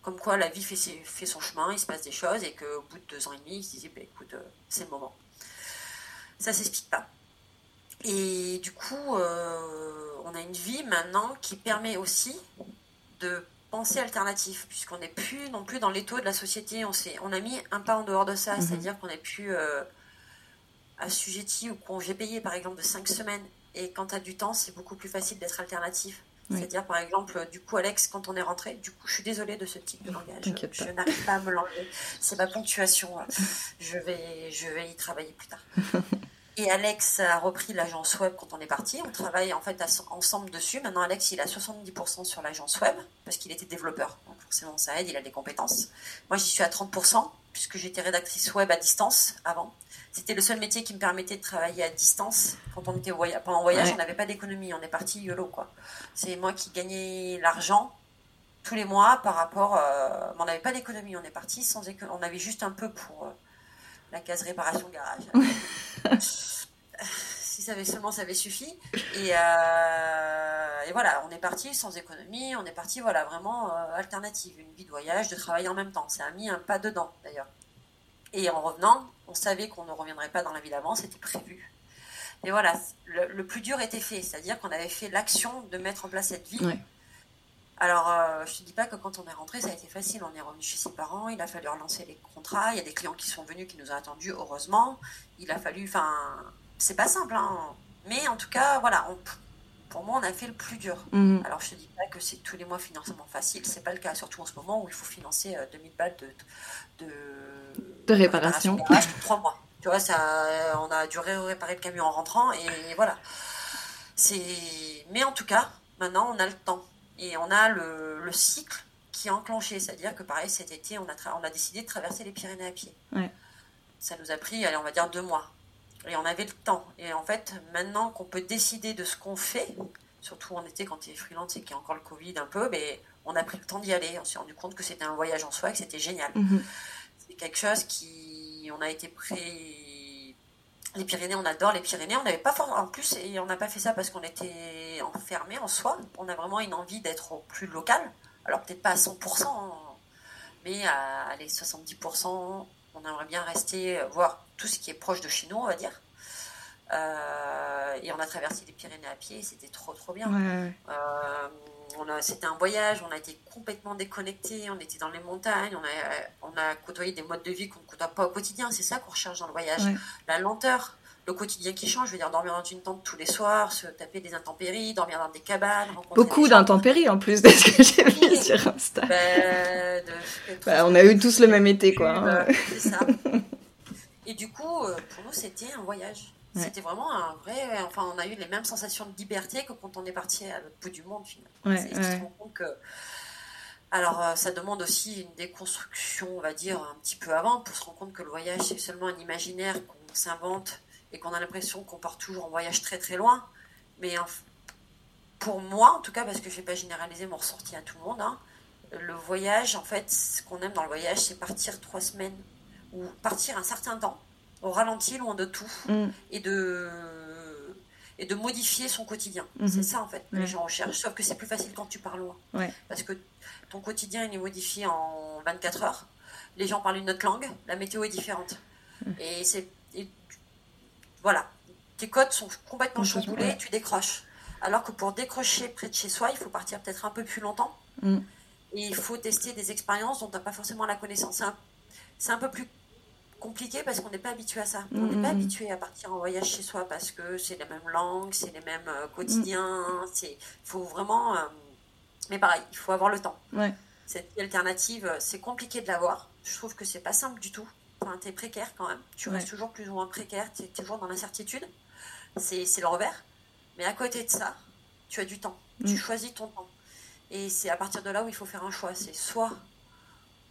Comme quoi, la vie fait, fait, son chemin, il se passe des choses. Et qu'au bout de deux ans et demi, il se disait bah, écoute, euh, c'est le moment. Ça s'explique pas. Et du coup, euh, on a une vie maintenant qui permet aussi de penser alternatif, puisqu'on n'est plus non plus dans l'étau de la société. On, on a mis un pas en dehors de ça, mhm. c'est-à-dire qu'on n'est plus assujetti ou congé payé, par exemple, de 5 semaines. Et quand tu as du temps, c'est beaucoup plus facile d'être alternatif. C'est-à-dire, par exemple, du coup, Alex, quand on est rentré, du coup, je suis désolée de ce type de langage. Je, n'arrive pas à me l'enlever. C'est ma ponctuation. Je vais, je vais y travailler plus tard. Et Alex a repris l'agence web quand on est parti. On travaille en fait ensemble dessus. Maintenant, Alex, il a 70% sur l'agence web parce qu'il était développeur. Donc forcément, ça aide, il a des compétences. Moi, j'y suis à 30% puisque j'étais rédactrice web à distance avant. C'était le seul métier qui me permettait de travailler à distance. Quand on était voyage, pendant voyage, on n'avait pas d'économie, on est parti YOLO quoi. C'est moi qui gagnais l'argent tous les mois par rapport. Euh, on n'avait pas d'économie, on est parti sans On avait juste un peu pour euh, la case réparation garage. si ça avait seulement ça avait suffi. Et, euh, et, voilà, on est parti sans économie, on est parti voilà vraiment alternative, une vie de voyage, de travail en même temps. Ça a mis un pas dedans d'ailleurs. Et en revenant, on savait qu'on ne reviendrait pas dans la vie d'avant, c'était prévu. Et voilà, le, plus dur était fait, c'est-à-dire qu'on avait fait l'action de mettre en place cette vie. Alors, euh, je ne te dis pas que quand on est rentré, ça a été facile. On est revenu chez ses parents, il a fallu relancer les contrats. Il y a des clients qui sont venus, qui nous ont attendus, heureusement. Il a fallu. Enfin, c'est pas simple, hein. Mais en tout cas, voilà, pour moi, on a fait le plus dur. Mhm. Alors, je ne te dis pas que c'est tous les mois financement facile. C'est pas le cas, surtout en ce moment où il faut financer 2000 euh, balles de, de de réparation. Trois mois. Tu vois, ça, on a dû réparer le camion en rentrant et voilà. C'est, mais en tout cas, maintenant on a le temps et on a le, cycle qui est enclenché. C'est-à-dire que pareil, cet été, on a, on a décidé de traverser les Pyrénées à pied. Ça nous a pris, allez, on va dire deux mois. Et on avait le temps. Et en fait, maintenant qu'on peut décider de ce qu'on fait, surtout en été quand tu es freelance et qu'il y a encore le Covid un peu, mais on a pris le temps d'y aller. On s'est rendu compte que c'était un voyage en soi et que c'était génial. Mhm quelque chose qui. On a été pris. Les Pyrénées, on adore les Pyrénées. On n'avait pas en plus, et on n'a pas fait ça parce qu'on était enfermé en soi. On a vraiment une envie d'être au plus local. Alors peut-être pas à 100%, hein, mais à les 70%, on aimerait bien rester, voir tout ce qui est proche de chez nous, on va dire. Euh, et on a traversé les Pyrénées à pied, c'était trop trop bien. Euh, c'était un voyage, on a été complètement déconnecté, on était dans les montagnes, on a, on a côtoyé des modes de vie qu'on ne côtoie pas au quotidien. C'est ça qu'on recherche dans le voyage. La lenteur, le quotidien qui change. Je veux dire, dormir dans une tente tous les soirs, se taper des intempéries, dormir dans des cabanes. Beaucoup d'intempéries en plus de ce que j'ai vu sur Insta. Ben, bah, on a eu tous le même été, quoi. c'est ça. Et du coup, euh, pour nous, c'était un voyage. C'était vraiment un vrai. Enfin, on a eu les mêmes sensations de liberté que quand on est parti à l'autre bout du monde, finalement. Ouais, compte que. Alors, euh, ça demande aussi une déconstruction, on va dire, un petit peu avant, pour se rendre compte que le voyage, c'est seulement un imaginaire qu'on s'invente et qu'on a l'impression qu'on part toujours en voyage très très loin. Mais pour moi, en tout cas, parce que je ne vais pas généraliser mon ressenti à tout le monde, hein, le voyage, en fait, ce qu'on aime dans le voyage, c'est partir trois semaines ou partir un certain temps, au ralenti, loin de tout, mm. et de et de modifier son quotidien. Mm-hmm. C'est ça, en fait, que les gens recherchent. Sauf que c'est plus facile quand tu pars loin. Parce que ton quotidien, il est modifié en 24 heures. Les gens parlent une autre langue, la météo est différente. Mm. Et c'est... Voilà. Tes codes sont complètement chamboulés, tu décroches. Alors que pour décrocher près de chez soi, il faut partir peut-être un peu plus longtemps. Mm. Et il faut tester des expériences dont tu n'as pas forcément la connaissance. C'est un, peu plus compliqué parce qu'on n'est pas habitué à ça. On n'est pas mm-hmm. habitué à partir en voyage chez soi parce que c'est les mêmes langues, c'est les mêmes euh, quotidiens. Il faut vraiment. Euh, mais pareil, il faut avoir le temps. Cette alternative, euh, c'est compliqué de l'avoir. Je trouve que c'est pas simple du tout. Enfin, tu es précaire quand même. Tu restes toujours plus ou moins précaire. Tu es toujours dans l'incertitude. C'est le revers. Mais à côté de ça, tu as du temps. Tu mm. choisis ton temps. Et c'est à partir de là où il faut faire un choix. C'est soit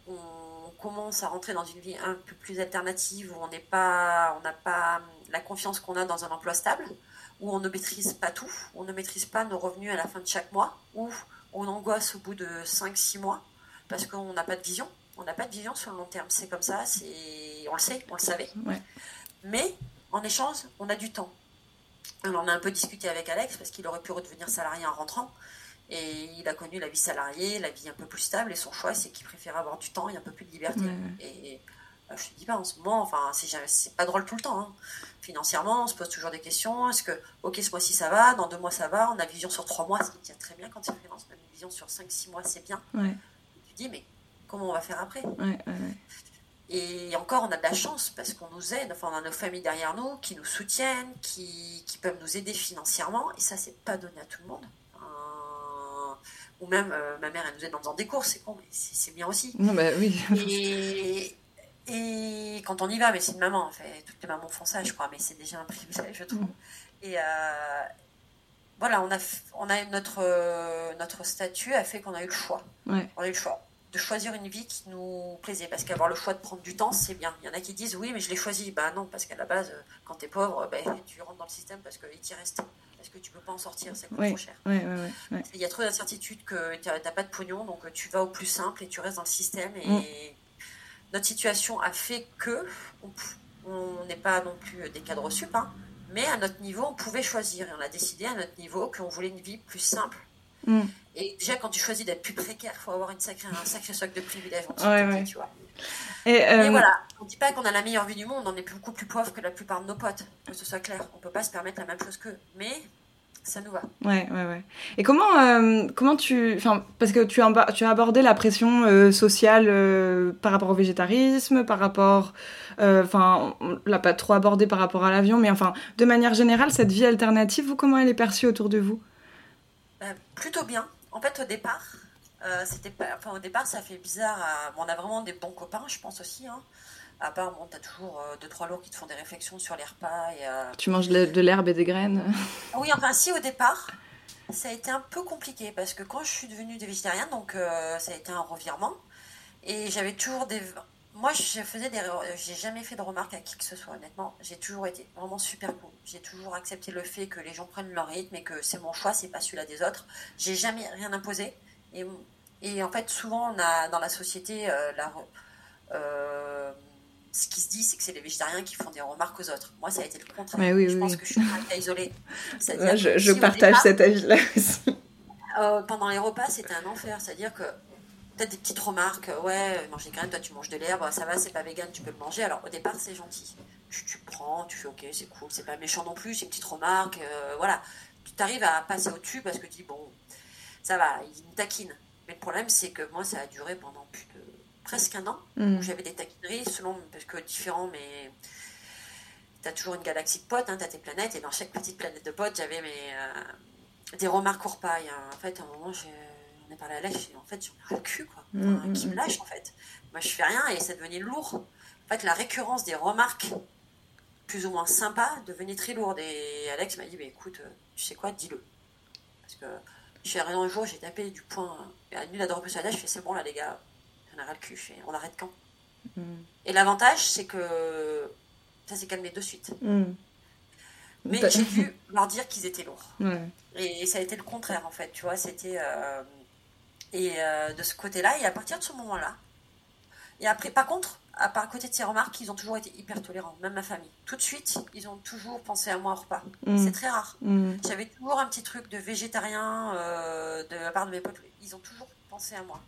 on commence à rentrer dans une vie un peu plus alternative, où on n'est pas, on n'a pas la confiance qu'on a dans un emploi stable, où on ne maîtrise pas tout, on ne maîtrise pas nos revenus à la fin de chaque mois, où on angoisse au bout de 5-6 mois parce qu'on n'a pas de vision. On n'a pas de vision sur le long terme. C'est comme ça, c'est... on le sait, on le savait. Mais en échange, on a du temps. On en a un peu discuté avec Alex parce qu'il aurait pu redevenir salarié en rentrant. Et il a connu la vie salariée, la vie un peu plus stable. Et son choix, c'est qu'il préfère avoir du temps et un peu plus de liberté. Et euh, je ne dis pas en ce moment, enfin, c'est pas drôle tout le temps. Hein. Financièrement, on se pose toujours des questions. Est-ce que, ok, ce mois-ci ça va, dans deux mois ça va, on a vision sur trois mois, ce qui tient très bien quand c'est freelance, même une vision sur cinq, six mois, c'est bien. Tu dis, mais comment on va faire après? Et encore, on a de la chance parce qu'on nous aide. Enfin, on a nos familles derrière nous qui nous soutiennent, qui, qui peuvent nous aider financièrement. Et ça, c'est pas donné à tout le monde. Ou même, euh, ma mère, elle nous aide en faisant des courses. C'est con, mais c'est bien aussi. Non, bah, oui. Et, et quand on y va, mais c'est une maman, en fait. Toutes les mamans font ça, je crois, mais c'est déjà un privilège, je trouve. Mm. Et euh, voilà, on a, on a notre, euh, notre statut a fait qu'on a eu le choix. Ouais. On a eu le choix de choisir une vie qui nous plaisait. Parce qu'avoir le choix de prendre du temps, c'est bien. Il y en a qui disent oui, mais je l'ai choisi. Bah non, parce qu'à la base, quand tu es pauvre, bah, tu rentres dans le système parce qu'il t'y reste. Parce que tu peux pas en sortir, ça coûte trop cher. Il y a trop d'incertitudes que tu n'as pas de pognon, donc tu vas au plus simple et tu restes dans le système. Et mm. notre situation a fait que on n'est pas non plus des cadres sup, hein, mais à notre niveau, on pouvait choisir. Et on a décidé à notre niveau qu'on voulait une vie plus simple Mm. Et déjà, quand tu choisis d'être plus précaire, il faut avoir une sacrée, un sacré socle de privilèges. tu vois. Et, euh, voilà, on ne dit pas qu'on a la meilleure vie du monde, on est beaucoup plus pauvre que la plupart de nos potes, que ce soit clair. On ne peut pas se permettre la même chose qu'eux. Mais ça nous va. Ouais, ouais, ouais. Et comment, euh, comment tu. Enfin, parce que tu as, tu as abordé la pression euh, sociale par rapport au végétarisme, par rapport. Enfin, on l'a pas trop abordé par rapport à l'avion, mais enfin, de manière générale, cette vie alternative, vous, comment elle est perçue autour de vous? Euh, plutôt bien. En fait, au départ, euh, c'était enfin, au départ, ça fait bizarre. on a vraiment des bons copains, je pense aussi. Hein. À part, bon, t'as toujours euh, deux, trois lourds qui te font des réflexions sur les repas. Et, tu manges de l'herbe et des graines Oui, enfin, si, au départ, ça a été un peu compliqué parce que quand je suis devenue végétarienne, donc ça a été un revirement. Et j'avais toujours des moi, je faisais des, j'ai jamais fait de remarques à qui que ce soit, honnêtement. J'ai toujours été vraiment super cool. J'ai toujours accepté le fait que les gens prennent leur rythme et que c'est mon choix, c'est pas celui-là des autres. J'ai jamais rien imposé. Et, et en fait, souvent, on a dans la société, euh, la, euh, ce qui se dit, c'est que c'est les végétariens qui font des remarques aux autres. Moi, ça a été le contraire. Mais oui, je pense que je suis un cas isolé. je, je partage cet avis-là aussi. Euh, pendant les repas, c'était un enfer. C'est-à-dire que peut-être des petites remarques. Ouais, manger des graines, toi tu manges de l'herbe, ça va, c'est pas vegan, tu peux le manger. Alors au départ, c'est gentil. Tu, tu, prends, tu fais ok, c'est cool, c'est pas méchant non plus, c'est une petite remarque. Euh, voilà. Tu t'arrives à passer au-dessus parce que tu dis, bon, ça va, il me taquine. Mais le problème, c'est que moi, ça a duré pendant plus de presque un an. Mm. J'avais des taquineries, selon, parce que différents, mais tu as toujours une galaxie de potes, hein, tu as tes planètes, et dans chaque petite planète de potes, j'avais mes, euh, des remarques au repas. en fait, à un moment, j'ai on est parlé à lâche, en fait, j'en ai le cul, quoi. Mm, mm, qui me lâche, en fait. Moi, je fais rien et ça devenait lourd. En fait, la récurrence des remarques plus ou moins sympas devenaient très lourdes. Et Alex m'a dit, bah, écoute, tu sais quoi, dis-le. Parce que j'ai rien un jour, j'ai tapé du poing à nuit la plus je fais c'est bon là les gars, on arrête le cul, on arrête quand mm. Et l'avantage, c'est que ça s'est calmé de suite. Mm. Mais j'ai dû leur dire qu'ils étaient lourds. Et ça a été le contraire en fait, tu vois, c'était... Euh, et euh, de ce côté-là, et à partir de ce moment-là, et après, par contre, à part côté de ces remarques, ils ont toujours été hyper tolérants, même ma famille. Tout de suite, ils ont toujours pensé à moi au repas. Mm. C'est très rare. J'avais toujours un petit truc de végétarien euh, de la part de mes potes. Ils ont toujours pensé à moi.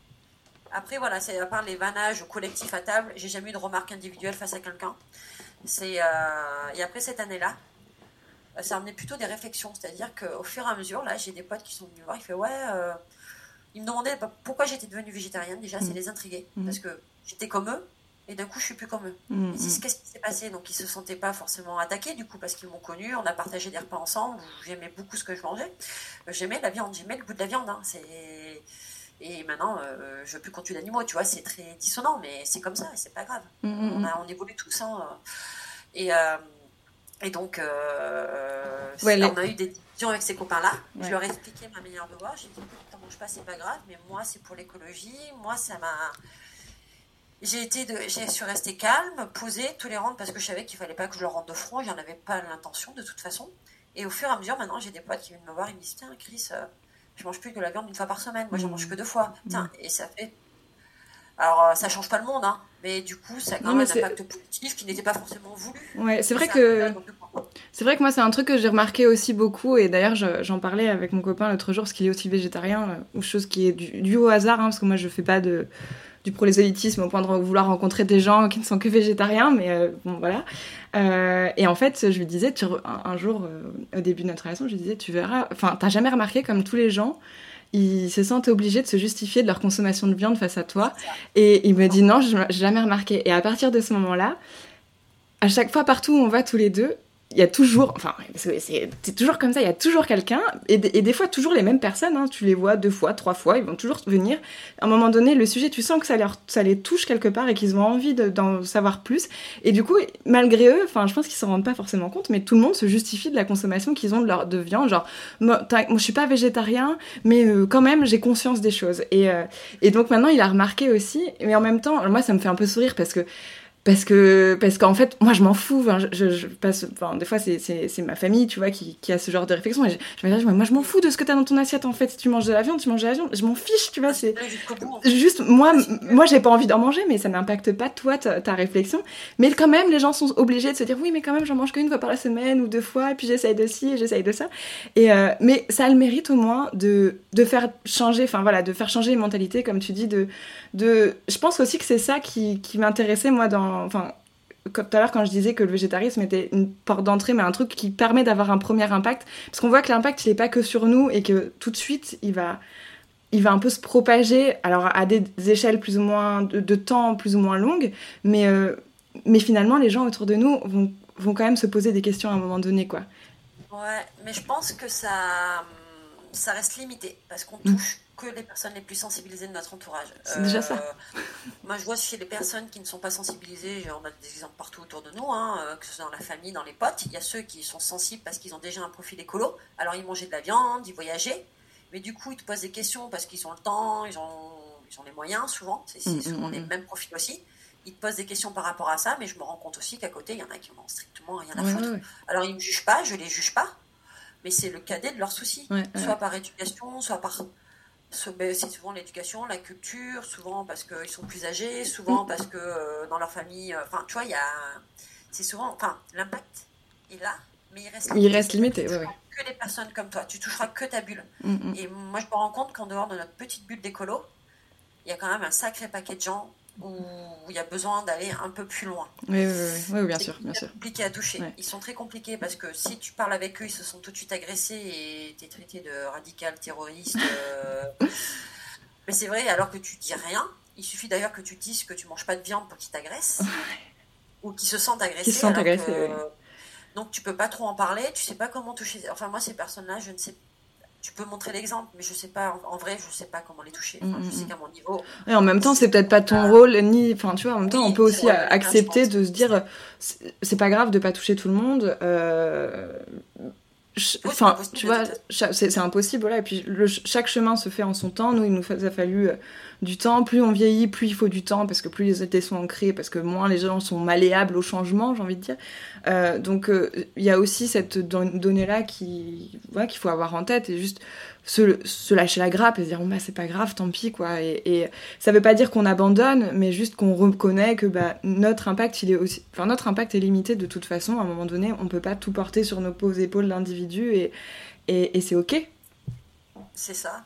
Après, voilà, c'est à part les vannages collectifs à table, j'ai jamais eu de remarques individuelles face à quelqu'un. C'est euh, et après cette année-là, ça a amené plutôt des réflexions, c'est-à-dire qu'au fur et à mesure, là, j'ai des potes qui sont venus voir, ils fait ouais, euh, ils me demandaient pourquoi j'étais devenue végétarienne. Déjà, c'est mm. les intriguer parce que j'étais comme eux et d'un coup je suis plus comme eux. Mm, mm. Qu'est-ce qui s'est passé? Donc ils se sentaient pas forcément attaqués du coup parce qu'ils m'ont connu, on a partagé des repas ensemble, j'aimais beaucoup ce que je mangeais, euh, j'aimais la viande, j'aimais le goût de la viande. Hein. c'est et maintenant euh, je veux plus continuer d'animaux, tu vois, c'est très dissonant, mais c'est comme ça, c'est pas grave. Mm, on, a, on évolue tous. Hein. et, euh, et donc on a eu des discussions avec ces copains-là. Je leur ai expliqué ma manière de voir. J'ai dit, t'en manges pas, c'est pas grave, mais moi c'est pour l'écologie. Moi ça m'a j'ai été de, j'ai su rester calme, posée, tolérante parce que je savais qu'il fallait pas que je leur rende de front, j'en avais pas l'intention de toute façon. Et au fur et à mesure, maintenant, j'ai des potes qui viennent me voir, ils me disent Tiens, Chris, euh, je mange plus de la viande une fois par semaine, moi j'en mmh. mange que deux fois. Tiens, mmh. et ça fait. Alors, euh, ça change pas le monde, hein, mais du coup, ça a quand même un impact positif qui n'était pas forcément voulu. Ouais, c'est vrai que. C'est vrai que moi, c'est un truc que j'ai remarqué aussi beaucoup, et d'ailleurs, j'en parlais avec mon copain l'autre jour, parce qu'il est aussi végétarien, euh, ou chose qui est due au hasard, hein, parce que moi, je fais pas de du prosélytisme au point de vouloir rencontrer des gens qui ne sont que végétariens, mais euh, bon voilà. Euh, et en fait, je lui disais, tu, un, jour, euh, au début de notre relation, je lui disais, tu verras, enfin, t'as jamais remarqué comme tous les gens, ils se sentent obligés de se justifier de leur consommation de viande face à toi. Et il me dit, non, je jamais remarqué. Et à partir de ce moment-là, à chaque fois, partout où on va tous les deux, il y a toujours, enfin, c'est toujours comme ça, il y a toujours quelqu'un, et, des fois toujours les mêmes personnes, hein, tu les vois deux fois, trois fois, ils vont toujours venir. À un moment donné, le sujet, tu sens que ça, leur, ça les touche quelque part et qu'ils ont envie d'en savoir plus. Et du coup, malgré eux, enfin, je pense qu'ils s'en rendent pas forcément compte, mais tout le monde se justifie de la consommation qu'ils ont de, leur, de viande. Genre, moi, je suis pas végétarien, mais euh, quand même, j'ai conscience des choses. Et, euh, et donc maintenant, il a remarqué aussi, mais en même temps, moi, ça me fait un peu sourire parce que parce que parce qu'en fait moi je m'en fous enfin, je, je, passe enfin des fois c'est ma famille tu vois qui, qui, a ce genre de réflexion et je, je me dis moi je m'en fous de ce que t'as dans ton assiette en fait. Si tu manges de la viande tu manges de la viande. Je m'en fiche tu vois c'est juste moi moi j'ai pas envie d'en manger mais ça n'impacte pas toi ta, réflexion. Mais quand même les gens sont obligés de se dire oui mais quand même j'en mange qu'une fois par la semaine ou deux fois et puis j'essaye de ci et j'essaye de ça. Et euh, mais ça a le mérite au moins de de faire changer enfin voilà de faire changer les mentalités comme tu dis de de je pense aussi que c'est ça qui, qui m'intéressait moi dans enfin, comme tout à l'heure quand je disais que le végétarisme était une porte d'entrée, mais un truc qui permet d'avoir un premier impact, parce qu'on voit que l'impact il n'est pas que sur nous et que tout de suite il va, il va un peu se propager, alors à des échelles plus ou moins de, temps plus ou moins longues, mais euh, mais finalement les gens autour de nous vont, vont quand même se poser des questions à un moment donné, quoi. Ouais, mais je pense que ça ça reste limité parce qu'on mm. touche que les personnes les plus sensibilisées de notre entourage. C'est déjà ça. Euh, moi, je vois chez les personnes qui ne sont pas sensibilisées, on a des exemples partout autour de nous, hein, euh, que ce soit dans la famille, dans les potes. Il y a ceux qui sont sensibles parce qu'ils ont déjà un profil écolo. Alors, ils mangeaient de la viande, ils voyageaient, mais du coup, ils te posent des questions parce qu'ils ont le temps, ils ont, ils ont les moyens souvent. C'est mm, souvent mm, les mêmes profils aussi. Ils te posent des questions par rapport à ça, mais je me rends compte aussi qu'à côté, il y en a qui n'ont strictement rien à foutre. Alors, ils ne me jugent pas, je les juge pas mais c'est le cadet de leurs soucis, soit par éducation, soit par c'est souvent l'éducation, la culture, souvent parce qu'ils sont plus âgés, souvent parce que euh, dans leur famille, euh, enfin, tu vois, il y a, c'est souvent, enfin, l'impact est là, mais il reste, il reste limité. Ouais, Que les personnes comme toi, tu toucheras que ta bulle. Mm, mm. Et moi, je me rends compte qu'en dehors de notre petite bulle d'écolo, il y a quand même un sacré paquet de gens où il y a besoin d'aller un peu plus loin. Oui, oui, oui, bien sûr, bien sûr. compliqué à toucher. Ils sont très compliqués parce que si tu parles avec eux, ils se sont tout de suite agressés et tu es traité de radical, terroriste. Euh. Mais c'est vrai, alors que tu dis rien, il suffit d'ailleurs que tu dises que tu manges pas de viande pour qu'ils t'agressent ou qu'ils se sentent agressés. se sentent agressés, Donc tu peux pas trop en parler, tu sais pas comment toucher. Enfin, moi, ces personnes-là, je ne sais tu peux montrer l'exemple, mais je sais pas, en, vrai, je sais pas comment les toucher. Enfin, je sais qu'à mon niveau. Et en même temps, c'est peut-être pas ton rôle, ni. Enfin, tu vois, en même temps, on peut aussi accepter de se dire, c'est pas grave de pas toucher tout le monde. Euh, enfin, tu vois, c'est impossible, voilà. Et puis, chaque chemin se fait en son temps. Nous, il nous a fallu euh, du temps. Plus on vieillit, plus il faut du temps, parce que plus les idées sont ancrées, parce que moins les gens sont malléables au changement, j'ai envie de dire. Euh, donc, euh, il y a aussi cette donnée-là qui, voilà, qu'il faut avoir en tête et juste se, lâcher la grappe et se dire, bah, c'est pas grave, tant pis, quoi. Et, ça veut pas dire qu'on abandonne, mais juste qu'on reconnaît que bah, notre impact, il est aussi, enfin, notre impact est limité de toute façon. À un moment donné, on peut pas tout porter sur nos épaules d'individu et, et, et c'est ok. C'est ça.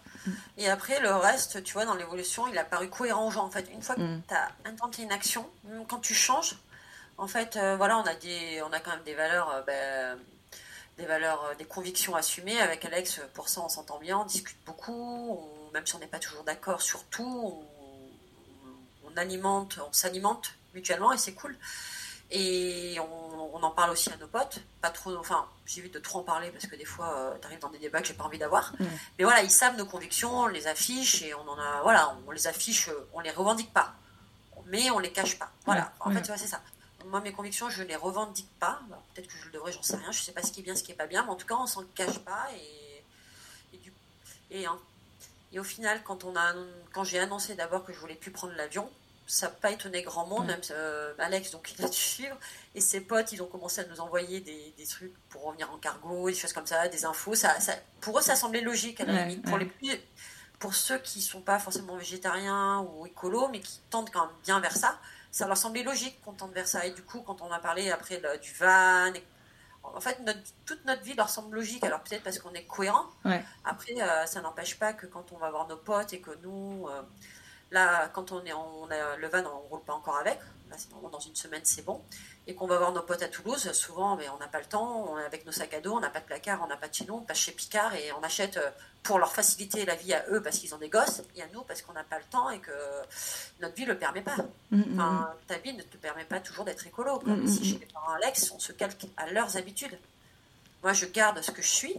Et après, le reste, tu vois, dans l'évolution, il a paru cohérent aux gens. En fait, une fois que mm. tu as intenté une action, quand tu changes, en fait, euh, voilà, on a, des, on a quand même des valeurs, euh, ben, des valeurs, euh, des convictions assumées. Avec Alex, pour ça, on s'entend bien, on discute beaucoup, même si on n'est pas toujours d'accord sur tout, on, on alimente, on s'alimente mutuellement et c'est cool. Et on, en parle aussi à nos potes. Pas trop, enfin, j'évite de trop en parler parce que des fois, euh, tu arrives dans des débats que j'ai pas envie d'avoir. Mais voilà, ils savent nos convictions, on les affiche et on en a, voilà, on les affiche, on les revendique pas, mais on les cache pas. Voilà, en fait, tu vois, c'est ça. Moi, mes convictions, je les revendique pas. Peut-être que je le devrais, j'en sais rien. Je sais pas ce qui est bien, ce qui est pas bien, mais en tout cas, on s'en cache pas et, et, hein, et au final, quand on a, quand j'ai annoncé d'abord que je voulais plus prendre l'avion, ça n'a pas étonné grand monde, même euh, Alex, donc il a dû suivre, et ses potes, ils ont commencé à nous envoyer des, des, trucs pour revenir en cargo, des choses comme ça, des infos. Ça, ça pour eux, ça semblait logique à la limite. Pour, les pour ceux qui ne sont pas forcément végétariens ou écolos, mais qui tendent quand même bien vers ça, ça leur semblait logique qu'on tente vers ça. Et du coup, quand on a parlé après du van, en fait, notre, toute notre vie leur semble logique. Alors peut-être parce qu'on est cohérent. Après, euh, ça n'empêche pas que quand on va voir nos potes et que nous, euh, Là, quand on est, on a le van, on ne roule pas encore avec. Là, c'est dans une semaine, c'est bon. Et qu'on va voir nos potes à Toulouse, souvent, mais on n'a pas le temps. On est avec nos sacs à dos, on n'a pas de placard, on n'a pas de chez nous, on passe chez Picard et on achète euh, pour leur faciliter la vie à eux parce qu'ils ont des gosses et à nous parce qu'on n'a pas le temps et que notre vie ne le permet pas. Mm, mm, enfin, mm. ta vie ne te permet pas toujours d'être écolo. Comme si chez les parents Alex, on se calque à leurs habitudes. Moi, je garde ce que je suis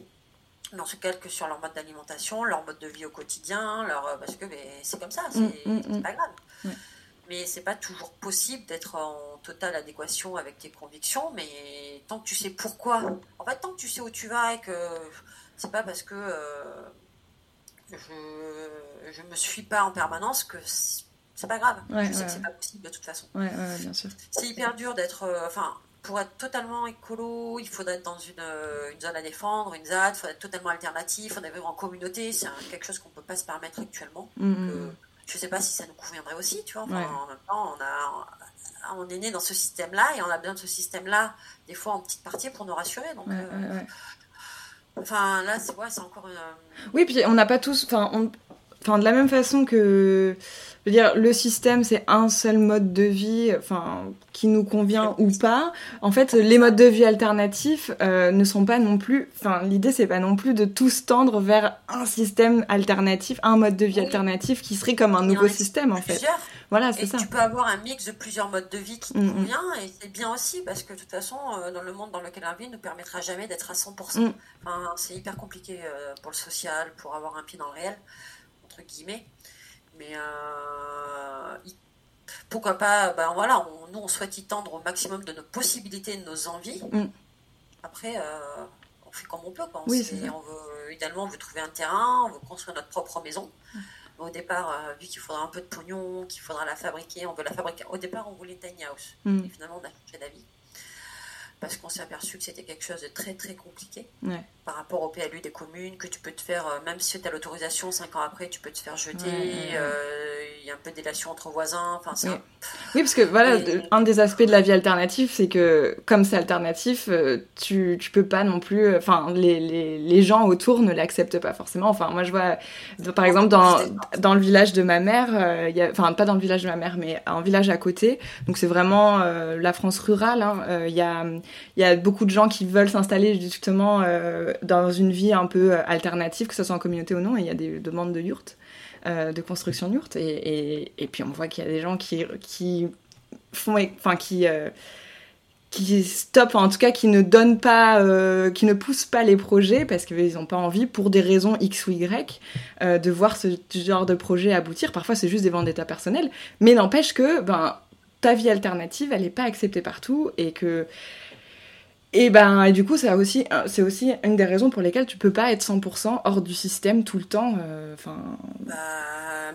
mais on se calque sur leur mode d'alimentation, leur mode de vie au quotidien, leur, euh, parce que c'est comme ça, mm, c'est mm, mm. pas grave. Mais c'est pas toujours possible d'être en totale adéquation avec tes convictions, mais tant que tu sais pourquoi, en fait, tant que tu sais où tu vas et que c'est pas parce que euh, je, je me suis pas en permanence que c'est pas grave. je sais que c'est pas possible de toute façon. C'est hyper dur d'être. Euh, pour être totalement écolo, il faudrait être dans une, euh, une zone à défendre, une ZAD, il faudrait être totalement alternatif, il faudrait vivre en communauté, c'est quelque chose qu'on ne peut pas se permettre actuellement. Mm-hmm. je ne sais pas si ça nous conviendrait aussi, tu vois. En même temps, on, a, on est né dans ce système-là et on a besoin de ce système-là, des fois en petite partie, pour nous rassurer. Donc, euh, Enfin, là, c'est ouais, encore une... Oui, puis on n'a pas tous... Enfin, enfin, de la même façon que je veux dire, le système, c'est un seul mode de vie, enfin, qui nous convient ou pas. En fait, les modes de vie alternatifs euh, ne sont pas non plus. Enfin, l'idée, c'est pas non plus de tous tendre vers un système alternatif, un mode de vie alternatif qui serait comme un nouveau système, en fait. Voilà, c'est ça. Tu peux avoir un mix de plusieurs modes de vie qui te mm, mm. convient, et c'est bien aussi, parce que de toute façon, euh, dans le monde dans lequel on vit, ne permettra jamais d'être à 100%. Mm. Enfin, c'est hyper compliqué euh, pour le social, pour avoir un pied dans le réel, entre guillemets. Mais euh, pourquoi pas, ben voilà, nous on souhaite y tendre au maximum de nos possibilités, de nos envies. Mm. Après, euh, on fait comme on peut. Quoi. On, oui, on veut, idéalement, on veut trouver un terrain, on veut construire notre propre maison. Mm. Au départ, euh, vu qu'il faudra un peu de pognon, qu'il faudra la fabriquer, on veut la fabriquer. Au départ, on voulait tiny house. Mm. Et finalement, on a changé d'avis parce qu'on s'est aperçu que c'était quelque chose de très très compliqué par rapport au PLU des communes, que tu peux te faire, euh, même si tu as l'autorisation, cinq ans après, tu peux te faire jeter, euh, y a un peu délation entre voisins, enfin oui. oui. parce que voilà, un des aspects de la vie alternative, c'est que comme c'est alternatif, euh, tu, tu peux pas non plus, enfin les, les, les gens autour ne l'acceptent pas forcément, enfin moi je vois, par exemple dans, dans le village de ma mère, il y a, enfin pas dans le village de ma mère, mais un village à côté, donc c'est vraiment la France rurale, hein, il y a y a beaucoup de gens qui veulent s'installer justement euh, dans une vie un peu euh, alternative, que ce soit en communauté ou non, et il y a des demandes de yurts, euh, de construction de yurts, et, puis on voit qu'il y a des gens qui, qui font, enfin qui qui stoppent, en tout cas qui ne donnent pas, euh, qui ne poussent pas les projets parce qu'ils n'ont pas envie, pour des raisons X ou Y, euh, de voir ce genre de projet aboutir. Parfois, c'est juste des vendettas personnels, mais n'empêche que ben, ta vie alternative, elle n'est pas acceptée partout et que et ben et du coup, c'est aussi, c'est aussi une des raisons pour lesquelles tu peux pas être 100% hors du système tout le temps. Euh, enfin. bah,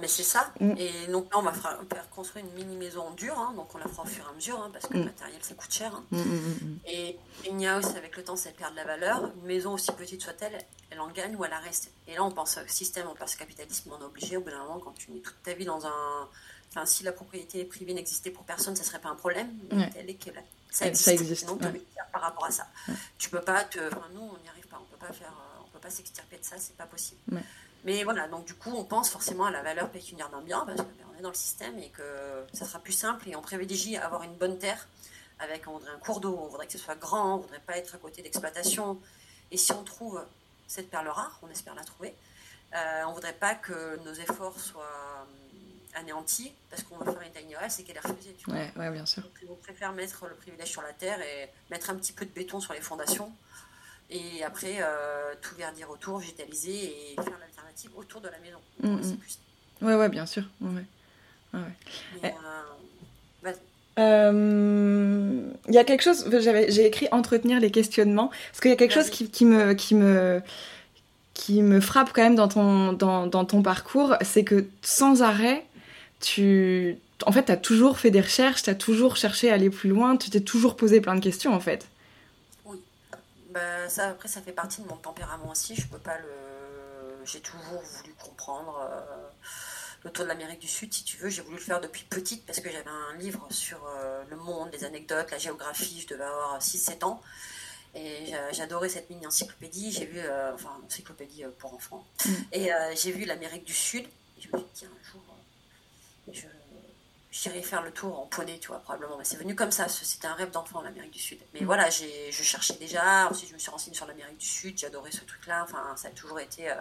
mais c'est ça. Mm. Et donc là, on va faire, construire une mini maison en dur, hein, donc on la fera au fur et à mesure, hein, parce que le mm. matériel ça coûte cher. Hein. Mm, et il y a aussi avec le temps, ça perd de la valeur. Une maison aussi petite soit-elle, elle en gagne ou elle en reste. Et là, on pense au système, on pense au capitalisme, on est obligé au bout d'un moment, quand tu mets toute ta vie dans un Enfin, si la propriété privée n'existait pour personne, ce serait pas un problème. Mais est que ça existe. Ça existe. Donc, par rapport à ça. Tu peux pas te. Enfin, nous, on n'y arrive pas. On peut pas faire. Euh, on peut pas s'extirper de ça. C'est pas possible. Mais voilà. Donc, du coup, on pense forcément à la valeur pécuniaire d'un bien parce qu'on ben, est dans le système et que ça sera plus simple et on privilégie avoir une bonne terre avec on voudrait un cours d'eau, on voudrait que ce soit grand, on voudrait pas être à côté d'exploitation. Et si on trouve cette perle rare, on espère la trouver, euh, on voudrait pas que nos efforts soient anéantie parce qu'on veut faire une tiny house et qu'elle est refusée. Tu vois. Ouais, bien sûr. on préfère mettre le privilège sur la terre et mettre un petit peu de béton sur les fondations et après euh, tout verdir autour, végétaliser et faire l'alternative autour de la maison. Mm, mm. Ouais, ouais, bien sûr. Ouais. Ouais. Eh. Euh, euh, il y a quelque chose, j'ai écrit entretenir les questionnements, parce qu'il y a quelque chose qui, qui, me, qui, me, qui me frappe quand même dans ton, dans, dans ton parcours, c'est que sans arrêt, tu en fait, tu as toujours fait des recherches, tu as toujours cherché à aller plus loin, tu t'es toujours posé plein de questions en fait. Oui. Bah, ça, après, ça fait partie de mon tempérament aussi. Je peux pas le. J'ai toujours voulu comprendre euh, le tour de l'Amérique du Sud, si tu veux. J'ai voulu le faire depuis petite parce que j'avais un livre sur euh, le monde, les anecdotes, la géographie. Je devais avoir 6-7 ans. Et j'adorais cette mini encyclopédie. J'ai vu, euh, enfin, encyclopédie pour enfants. Mm. Et j'ai vu l'Amérique du Sud. Et je me suis dit, tiens, un jour, je, j'irai faire le tour en poney, tu vois, probablement. Mais c'est venu comme ça, c'était un rêve d'enfant, l'Amérique du Sud. Mais mm. voilà, j'ai, je cherchais déjà, ensuite je me suis renseignée sur l'Amérique du Sud, j'adorais ce truc-là, enfin, ça a toujours été... Euh,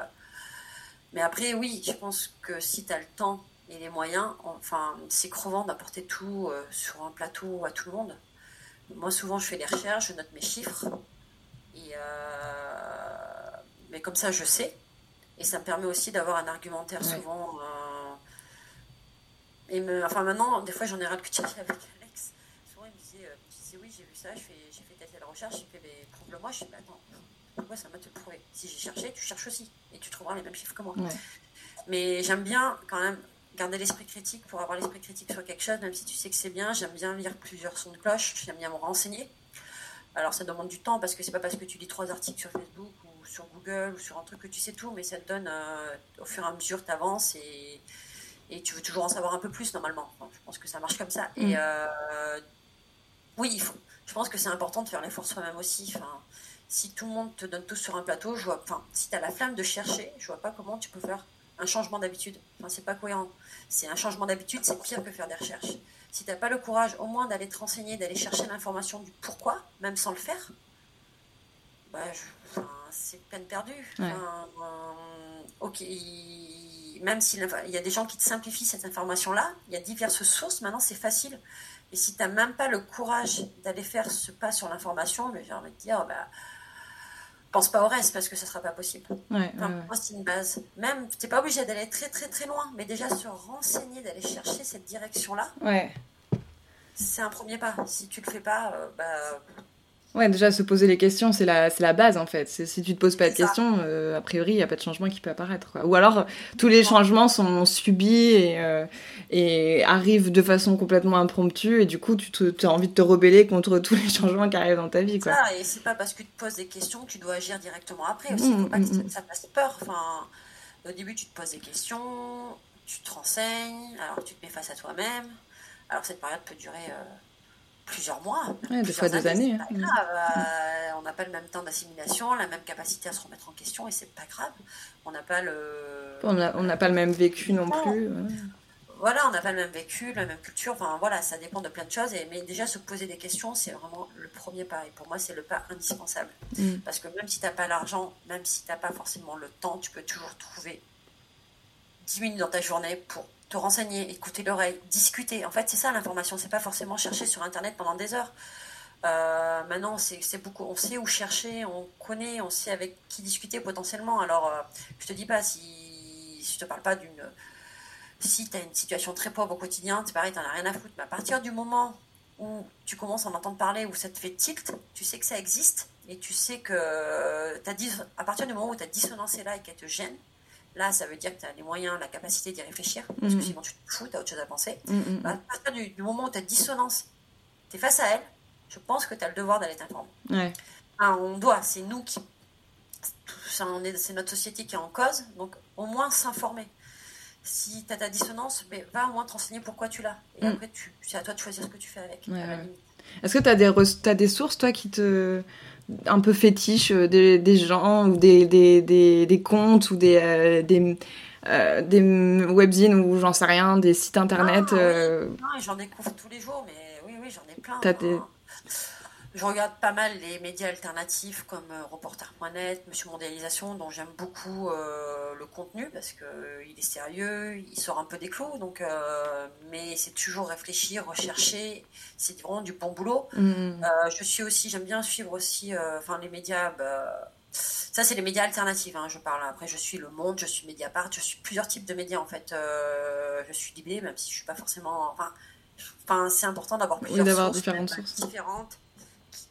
mais après, oui, je pense que si tu as le temps et les moyens, enfin, c'est crevant d'apporter tout euh, sur un plateau à tout le monde. Moi, souvent, je fais des recherches, je note mes chiffres, et, euh, mais comme ça, je sais. Et ça me permet aussi d'avoir un argumentaire souvent et me, enfin maintenant, des fois j'en ai ras de avec Alex. Souvent il me disait, euh, oui, j'ai vu ça, j'ai fait, telle recherche, j'ai fait, mais prouve-le-moi. Je dis, bah attends, pourquoi ça m'a te prouver Si j'ai cherché, tu cherches aussi. Et tu trouveras les mêmes chiffres que moi. Mais j'aime bien quand même garder l'esprit critique pour avoir l'esprit critique sur quelque chose, même si tu sais que c'est bien. J'aime bien lire plusieurs sons de cloche, j'aime bien me renseigner. Alors ça demande du temps parce que c'est pas parce que tu lis trois articles sur Facebook ou sur Google ou sur un truc que tu sais tout, mais ça te donne euh, au fur et à mesure, tu avances et et tu veux toujours en savoir un peu plus normalement. je pense que ça marche comme ça. Et mm. euh, oui, il faut, je pense que c'est important de faire l'effort soi-même aussi. Enfin, si tout le monde te donne tout sur un plateau, je vois, enfin, si tu as la flamme de chercher, je vois pas comment tu peux faire un changement d'habitude. Enfin, c'est pas cohérent. C'est un changement d'habitude, c'est pire que faire des recherches. Si tu n'as pas le courage au moins d'aller te renseigner, d'aller chercher l'information du pourquoi, même sans le faire, bah, c'est peine perdue. Euh, ok, même s'il y a des gens qui te simplifient cette information-là, il y a diverses sources, maintenant c'est facile. Et si tu n'as même pas le courage d'aller faire ce pas sur l'information, j'ai envie de dire, bah, pense pas au reste parce que ce sera pas possible. moi, c'est une base. Même, tu n'es pas obligé d'aller très très très loin, mais déjà se renseigner, d'aller chercher cette direction-là, ouais. c'est un premier pas. Si tu le fais pas, euh, bah, Ouais, déjà se poser les questions, c'est la, la base en fait. Si tu te poses pas de questions, euh, a priori, il n'y a pas de changement qui peut apparaître. Ou alors, tous les changements sont subis et, euh, et arrivent de façon complètement impromptue, et du coup, tu, as envie de te rebeller contre tous les changements qui arrivent dans ta vie. Quoi. Ça, et c'est pas parce que tu te poses des questions que tu dois agir directement après aussi. Il faut mmh, pas que mmh, mmh. ça fasse peur. Enfin, au début, tu te poses des questions, tu te renseignes, alors tu te mets face à toi-même. Alors, cette période peut durer. Euh, plusieurs mois. des fois des années. Hein. Euh, on n'a pas le même temps d'assimilation, la même capacité à se remettre en question et c'est pas grave. On n'a pas le. On n'a pas le même vécu non plus. Voilà, on n'a pas le même vécu, la même culture. Enfin voilà, ça dépend de plein de choses. Et, mais déjà se poser des questions, c'est vraiment le premier pas. Et pour moi, c'est le pas indispensable. Mm. Parce que même si tu n'as pas l'argent, même si tu n'as pas forcément le temps, tu peux toujours trouver 10 minutes dans ta journée pour te renseigner, écouter l'oreille, discuter. En fait, c'est ça l'information. C'est pas forcément chercher sur Internet pendant des heures. Euh, maintenant, c'est beaucoup, on sait où chercher, on connaît, on sait avec qui discuter potentiellement. Alors, euh, je te dis pas si, je te parle pas d'une. Si tu as une situation très pauvre au quotidien, c'est pareil, tu as rien à foutre. Mais à partir du moment où tu commences à en entendre parler, où ça te fait tilt, tu sais que ça existe et tu sais que as à partir du moment où ta dissonance est là et qu'elle te gêne, là, ça veut dire que tu as les moyens, la capacité d'y réfléchir, parce que mhm. sinon tu te fous, tu as autre chose à penser. Mhm. Bah, à partir du, moment où tu as dissonance, tu es face à elle, je pense que tu as le devoir d'aller t'informer. Ouais. on doit, c'est nous qui. C'est notre société qui est en cause, donc au moins s'informer. Si tu as ta dissonance, mais va au moins te renseigner pourquoi tu l'as. Et mm. après, c'est à toi de choisir ce que tu fais avec. Est-ce que tu as, as, des sources, toi, qui te. Un peu fétiches, euh, des, des gens, ou des, des, des, des comptes, ou des. Euh, des euh, des webzines ou j'en sais rien, des sites internet. Ah, non, j'en découvre tous les jours, mais oui, oui, j'en ai plein. Je regarde pas mal les médias alternatifs comme euh, Reporter.net, Monsieur Mondialisation, dont j'aime beaucoup euh, le contenu parce qu'il euh, est sérieux, il sort un peu des clous, donc, mais c'est toujours réfléchir, rechercher, c'est vraiment du bon boulot. Mm. je suis aussi, j'aime bien suivre aussi, enfin les médias. Bah, ça, c'est les médias alternatifs, hein, je parle. Après, je suis Le Monde, je suis Mediapart, je suis plusieurs types de médias en fait. je suis Libé, même si je suis pas forcément. Enfin, c'est important d'avoir plusieurs sources, différentes sources différentes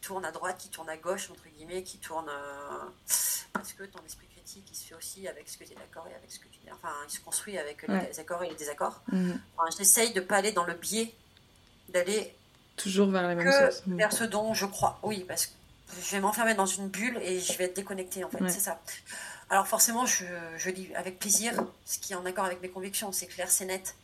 tourne à droite, qui tourne à gauche, entre guillemets, qui tourne. Euh, parce que ton esprit critique, il se fait aussi avec ce que tu es d'accord et avec ce que tu Enfin, il se construit avec les accords et les désaccords. Mhm. J'essaye de ne pas aller dans le biais d'aller. Toujours vers les mêmes choses. Mhm. Vers ce dont je crois. Oui, parce que je vais m'enfermer dans une bulle et je vais être déconnectée, en fait. C'est ça. Alors, forcément, je, je lis avec plaisir ce qui est en accord avec mes convictions. C'est clair, c'est net.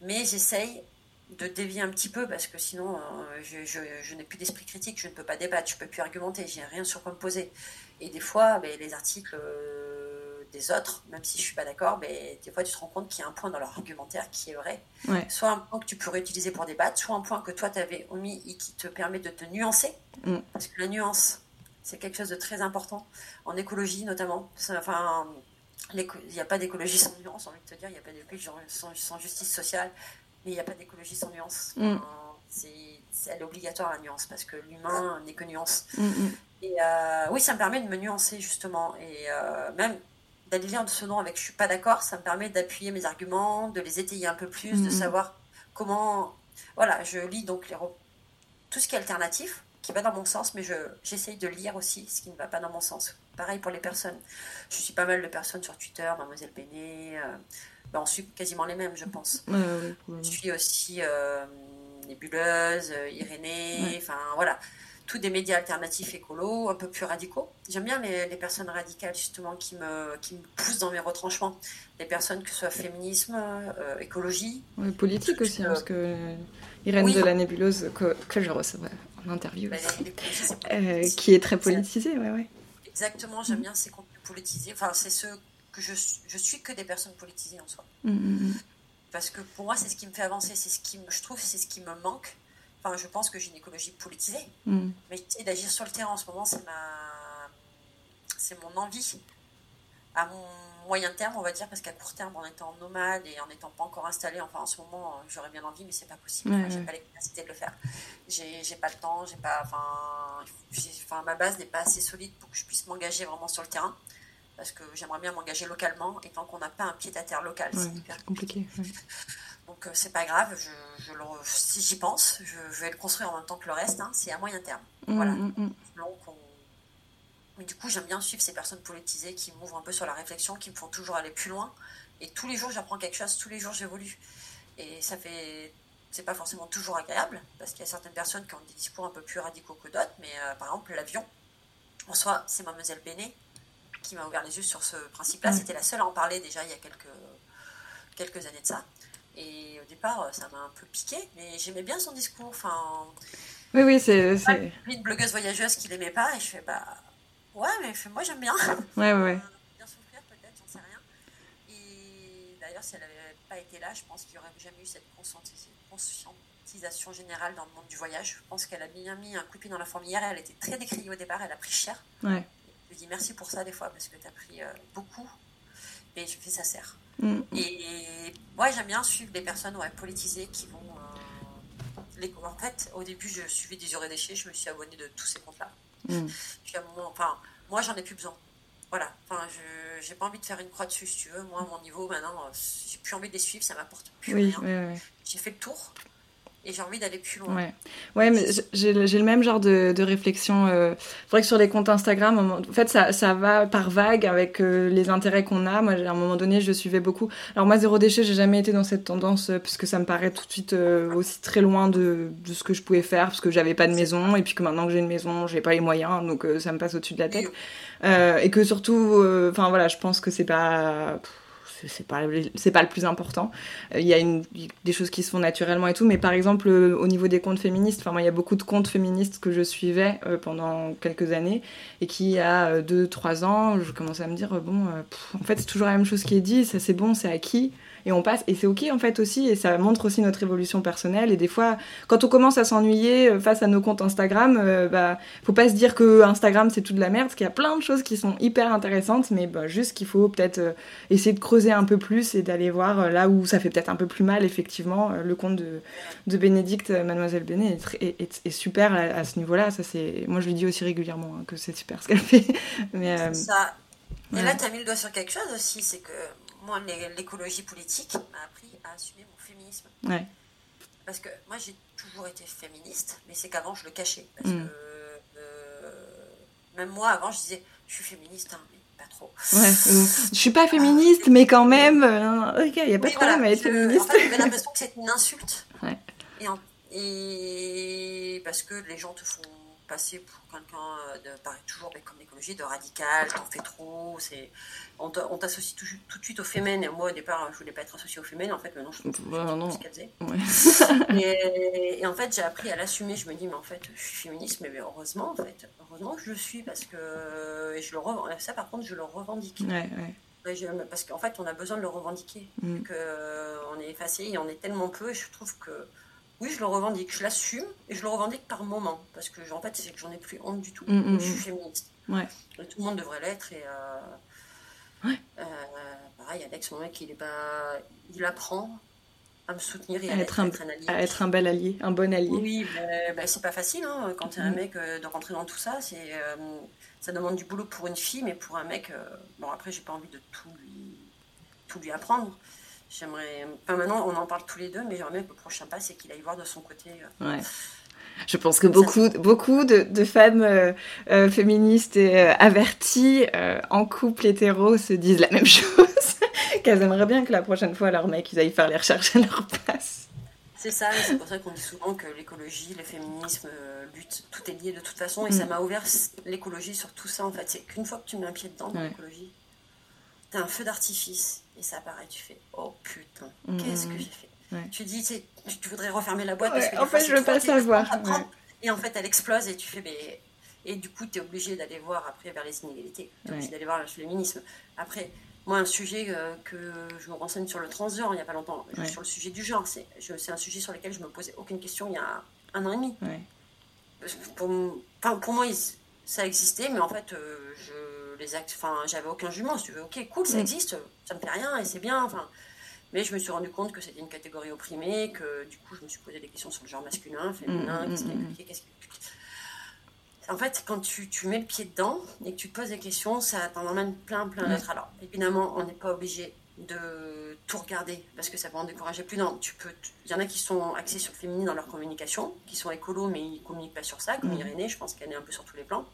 Mais j'essaye de dévier un petit peu parce que sinon euh, je, n'ai plus d'esprit critique, je ne peux pas débattre, je ne peux plus argumenter, j'ai rien sur quoi me poser. Et des fois, ben, les articles euh, des autres, même si je suis pas d'accord, mais des fois tu te rends compte qu'il y a un point dans leur argumentaire qui est vrai. Soit un point que tu pourrais utiliser pour débattre, soit un point que toi tu avais omis et qui te permet de te nuancer. Mm. Parce que la nuance, c'est quelque chose de très important, en écologie notamment. Enfin, il n'y a pas d'écologie sans nuance, j'ai envie de te dire, il n'y a pas d'écologie sans justice sociale, mais il n'y a pas d'écologie sans nuance. Mm. c'est, elle est obligatoire la nuance parce que l'humain n'est que nuance. Mm, mm. Et euh, oui, ça me permet de me nuancer justement. Et euh, même d'aller lire de ce nom avec je suis pas d'accord, ça me permet d'appuyer mes arguments, de les étayer un peu plus, de savoir comment. Voilà, je lis donc les... tout ce qui est alternatif, qui va dans mon sens, mais je, j'essaye de lire aussi ce qui ne va pas dans mon sens. Pareil pour les personnes. Je suis pas mal de personnes sur Twitter, Mademoiselle Béné. Euh, ben, on suit quasiment les mêmes, je pense. je suis aussi euh, Nébuleuse, euh, Irénée, enfin voilà. Tous des médias alternatifs écolos, un peu plus radicaux. J'aime bien les, personnes radicales, justement, qui me, qui me poussent dans mes retranchements. Les personnes, que ce soit féminisme, euh, écologie. politique aussi, hein, parce que Irène de la Nébuleuse, que, que je recevrai en interview, ben, qui est très politisée, ouais, ouais. Exactement, j'aime mm. bien ces contenus politisés. Enfin, c'est ceux je, je suis que des personnes politisées en soi. Mm, mm. Parce que pour moi, c'est ce qui me fait avancer, c'est ce qui me, je trouve, c'est ce qui me manque. Enfin, je pense que j'ai une écologie politisée, mais d'agir sur le terrain en ce moment, c'est ma, c'est mon envie. À mon moyen terme, on va dire, parce qu'à court terme, en étant nomade et en n'étant pas encore installé, enfin en ce moment, j'aurais bien envie, mais c'est pas possible. j'ai pas les capacités de le faire. J'ai pas le temps, j'ai pas, enfin, ma base n'est pas assez solide pour que je puisse m'engager vraiment sur le terrain parce que j'aimerais bien m'engager localement et tant qu'on n'a pas un pied à terre local, c'est hyper compliqué. Donc euh, c'est pas grave, je, si j'y pense, je, vais le construire en même temps que le reste, hein, c'est à moyen terme. Mm, voilà. Mm, mm. Mais du coup, j'aime bien suivre ces personnes politisées qui m'ouvrent un peu sur la réflexion, qui me font toujours aller plus loin. Et tous les jours, j'apprends quelque chose, tous les jours, j'évolue. Et ça fait. C'est pas forcément toujours agréable, parce qu'il y a certaines personnes qui ont des discours un peu plus radicaux que d'autres, mais euh, par exemple, l'avion. En soi, c'est Mademoiselle Béné qui m'a ouvert les yeux sur ce principe-là. C'était la seule à en parler déjà il y a quelques, quelques années de ça. Et au départ, ça m'a un peu piqué, mais j'aimais bien son discours. Enfin, oui, oui, c'est. Une blogueuse voyageuse qui l'aimait pas, et je fais, bah, ouais, mais moi j'aime bien. Ouais, ouais. bien souffrir, peut-être, j'en sais rien. Et d'ailleurs, si elle n'avait pas été là, je pense qu'il n'y aurait jamais eu cette conscientisation générale dans le monde du voyage. Je pense qu'elle a bien mis un coup de pied dans la fourmilière et elle était très décriée au départ, elle a pris cher. Ouais. Je dis merci pour ça des fois parce que tu as pris euh, beaucoup et je fais ça sert. Mm. Et, moi, j'aime bien suivre des personnes ouais, politisées qui vont. Euh, les, en fait, au début, je suivais des déchets, je me suis abonnée de tous ces comptes-là. Mm. Puis à un moment, enfin, moi, j'en ai plus besoin. Voilà, enfin, je j'ai pas envie de faire une croix dessus, si tu veux. Moi, à mon niveau, maintenant, j'ai plus envie de les suivre, ça m'apporte plus rien. J'ai fait le tour et j'ai envie d'aller plus loin. Ouais, ouais mais j'ai le même genre de, de réflexion. Euh... C'est vrai que sur les comptes Instagram, en fait, ça, ça va par vague avec euh, les intérêts qu'on a. Moi, à un moment donné, je suivais beaucoup. Alors moi, zéro déchet, j'ai jamais été dans cette tendance euh, puisque ça me paraît tout de suite euh, aussi très loin de, de, ce que je pouvais faire parce que j'avais pas de maison et puis que maintenant que j'ai une maison, j'ai pas les moyens, donc ça me passe au-dessus de la tête. et que surtout, enfin voilà, je pense que c'est pas c'est pas pas le plus important. Il y a des choses qui se font naturellement et tout mais par exemple euh, au niveau des comptes féministes enfin moi il y a beaucoup de comptes féministes que je suivais euh, pendant quelques années et qui a 2 3 ans je commençais à me dire bon euh, en fait c'est toujours la même chose qui est dit ça c'est bon c'est acquis et on passe et c'est ok en fait aussi et ça montre aussi notre évolution personnelle. Et des fois quand on commence à s'ennuyer euh, face à nos comptes Instagram euh, bah faut pas se dire que Instagram c'est tout de la merde parce qu'il y a plein de choses qui sont hyper intéressantes mais bah, juste qu'il faut peut-être euh, essayer de creuser un peu plus et d'aller voir là où ça fait peut-être un peu plus mal effectivement le compte de, de Bénédicte Mademoiselle Béné est, super à, ce niveau-là. Ça c'est moi je lui dis aussi régulièrement hein, que c'est super ce qu'elle fait. Mais ça. Et là tu as mis le doigt sur quelque chose aussi c'est que moi, l'écologie politique m'a appris à assumer mon féminisme. Ouais. Parce que moi, j'ai toujours été féministe, mais c'est qu'avant, je le cachais. Parce mm. que euh, même moi, avant, je disais, je suis féministe, hein, mais pas trop. Ouais, je suis pas féministe, mais quand même, euh, ok, il n'y a pas de problème à être féministe. En fait, j'avais l'impression que c'est une insulte. Ouais. Et, et parce que les gens te font passer pour quelqu'un euh, de paraît toujours comme l'écologie de radical, t'en fais trop, c'est on t'associe tout, tout, de suite aux féminin. Et moi au départ je voulais pas être associée aux féminin, en fait maintenant je trouve bah, ce qu'elle faisait. et, en fait j'ai appris à l'assumer, je me dis mais en fait je suis féministe, mais heureusement en fait, heureusement que je le suis parce que et je le ça par contre je le revendique. Ouais, parce qu'en fait on a besoin de le revendiquer, mm. que euh, on est effacé et on est tellement peu et je trouve que oui, je le revendique, je l'assume et je le revendique par moment parce que en fait, c'est que j'en ai plus honte du tout. Mm, mm, je suis mm. féministe. Ouais. tout le monde devrait l'être et euh, ouais. euh, pareil, Alex, mon mec, il est pas, il apprend à me soutenir et à, être, un, allié. À être un bel allié, un bon allié. Oui, ben, ben, c'est pas facile hein, quand tu es un mec euh, de rentrer dans tout ça. C'est, ça demande du boulot pour une fille, mais pour un mec, bon après, j'ai pas envie de tout lui, tout lui apprendre. J'aimerais. Enfin, maintenant, on en parle tous les deux, mais j'aimerais que le prochain pas, c'est qu'il aille voir de son côté. Euh, ouais. Je pense que beaucoup, beaucoup de, de femmes euh, euh, féministes et averties en couple hétéro se disent la même chose. Qu'elles aimeraient bien que la prochaine fois, leur mec, ils aillent faire les recherches à leur place. C'est ça, c'est pour ça qu'on dit souvent que l'écologie, le féminisme, but, tout est lié de toute façon. Et ça mm. m'a ouvert l'écologie sur tout ça, en fait. C'est qu'une fois que tu mets un pied dedans dans l'écologie, t'as un feu d'artifice et ça apparaît, tu fais oh putain, mm, qu'est-ce que mm, j'ai fait Tu dis, tu, voudrais refermer la boîte parce que en fait, je veux pas savoir. Et en fait, elle explose et tu fais, mais... et du coup, tu es obligé d'aller voir après vers les inégalités, tu es obligé d'aller voir le féminisme. Après, moi, un sujet euh, que je me renseigne sur le transgenre il n'y a pas longtemps, sur le sujet du genre, c'est un sujet sur lequel je me posais aucune question il y a un an et demi. Pour, pour moi, ça existait, mais en fait, euh, je les actes, enfin, j'avais aucun jugement. Si tu veux, ok, cool, ça mm. existe, ça me fait rien et c'est bien. Enfin, mais je me suis rendu compte que c'était une catégorie opprimée, que du coup, je me suis posé des questions sur le genre masculin, féminin, mm, qu'est-ce qui est mm, qu'est-ce qui en fait, quand tu, tu, mets le pied dedans et que tu te poses des questions, ça t'en emmène plein, plein d'autres. Alors, évidemment, on n'est pas obligé de tout regarder parce que ça peut en décourager plus. Non, tu peux. Il y en a qui sont axés sur le féminin dans leur communication, qui sont écolos mais ils communiquent pas sur ça, comme Irénée, je pense qu'elle est un peu sur tous les plans.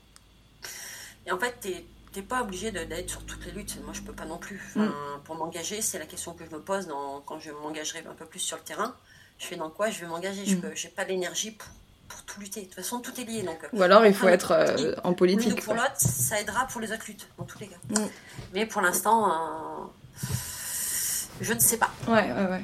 Et en fait, tu es t'es pas obligé d'être sur toutes les luttes. Moi, je peux pas non plus. Mm. Pour m'engager, c'est la question que je me pose dans, quand je m'engagerai un peu plus sur le terrain. Je fais dans quoi je vais m'engager? Je n'ai mm. pas l'énergie pour, pour, tout lutter. De toute façon, tout est lié. Donc, Ou alors, il faut être euh, en politique. pour l'autre, ça aidera pour les autres luttes, dans tous les cas. Mm. Mais pour l'instant, euh, je ne sais pas. Ouais, ouais, ouais.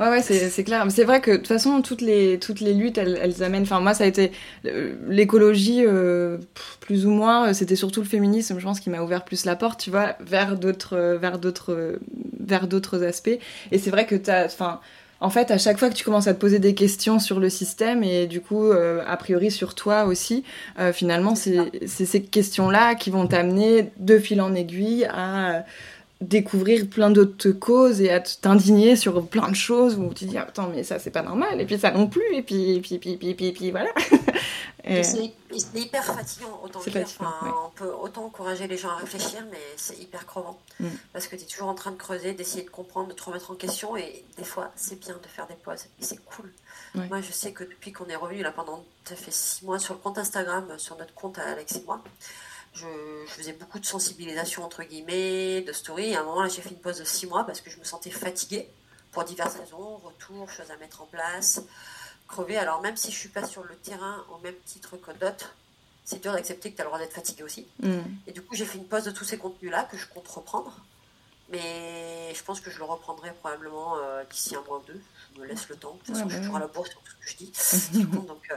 Ouais, ouais, c'est clair. C'est vrai que de toute façon, toutes les, toutes les luttes, elles, elles amènent. Enfin, moi, ça a été euh, l'écologie, euh, plus ou moins. C'était surtout le féminisme, je pense, qui m'a ouvert plus la porte, tu vois, vers d'autres, vers d'autres, vers d'autres aspects. Et c'est vrai que t'as, enfin. En fait, à chaque fois que tu commences à te poser des questions sur le système et du coup, euh, a priori sur toi aussi, finalement, c'est ces questions-là qui vont t'amener de fil en aiguille à découvrir plein d'autres causes et à t'indigner sur plein de choses où tu dis attends mais ça c'est pas normal et puis ça non plus et puis et puis puis puis puis, puis voilà. C'est hyper fatigant autant dire on peut autant encourager les gens à réfléchir mais c'est hyper crevant. Mm. parce que tu es toujours en train de creuser d'essayer de comprendre de te remettre en question et des fois c'est bien de faire des pauses et c'est cool. Moi je sais que depuis qu'on est revenu là pendant ça fait six mois sur le compte Instagram sur notre compte Alex et moi je, faisais beaucoup de sensibilisation, entre guillemets, de story. Et à un moment, là, j'ai fait une pause de six mois parce que je me sentais fatiguée pour diverses raisons, retour, choses à mettre en place, crever. Alors, même si je suis pas sur le terrain au même titre que d'autres, c'est dur d'accepter que tu as le droit d'être fatigué aussi. Mm. Et du coup, j'ai fait une pause de tous ces contenus-là que je compte reprendre. Mais je pense que je le reprendrai probablement euh, d'ici un mois ou deux. Je me laisse le temps. De toute façon, je suis toujours à la bourse sur tout ce que je dis. donc, euh,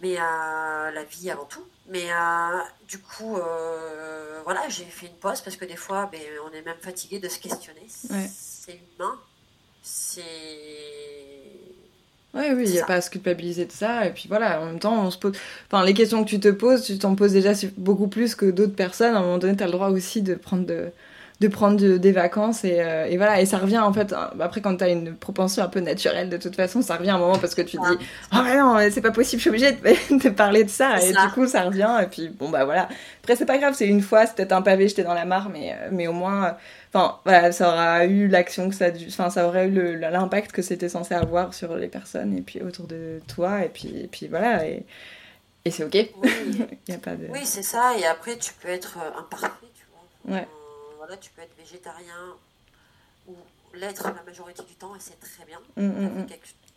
mais euh, la vie avant tout. Mais du coup, voilà, j'ai fait une pause parce que des fois, ben, on est même fatigué de se questionner. C'est humain. C'est. Oui, oui, il n'y a pas à se culpabiliser de ça. Et puis voilà, en même temps, on se pose. Enfin, les questions que tu te poses, tu t'en poses déjà beaucoup plus que d'autres personnes. À un moment donné, tu as le droit aussi de prendre de de prendre des vacances euh, et, voilà. Et ça revient en fait hein, après quand tu as une propension un peu naturelle de toute façon ça revient un moment parce que tu dis oh mais non c'est pas possible je suis obligée de, parler de ça et du coup ça revient et puis bon bah voilà. Après c'est pas grave c'est une fois c'est peut-être un pavé jeté dans la mare mais euh, mais au moins enfin voilà ça aura eu l'action que ça enfin ça aurait eu l'impact que c'était censé avoir sur les personnes et puis autour de toi et puis et puis voilà et et c'est ok. Oui, y a pas de... oui c'est ça et après tu peux être euh, imparfait tu vois. Ouais tu peux être végétarien ou l'être la majorité du temps et c'est très bien. Mm, mm, mm.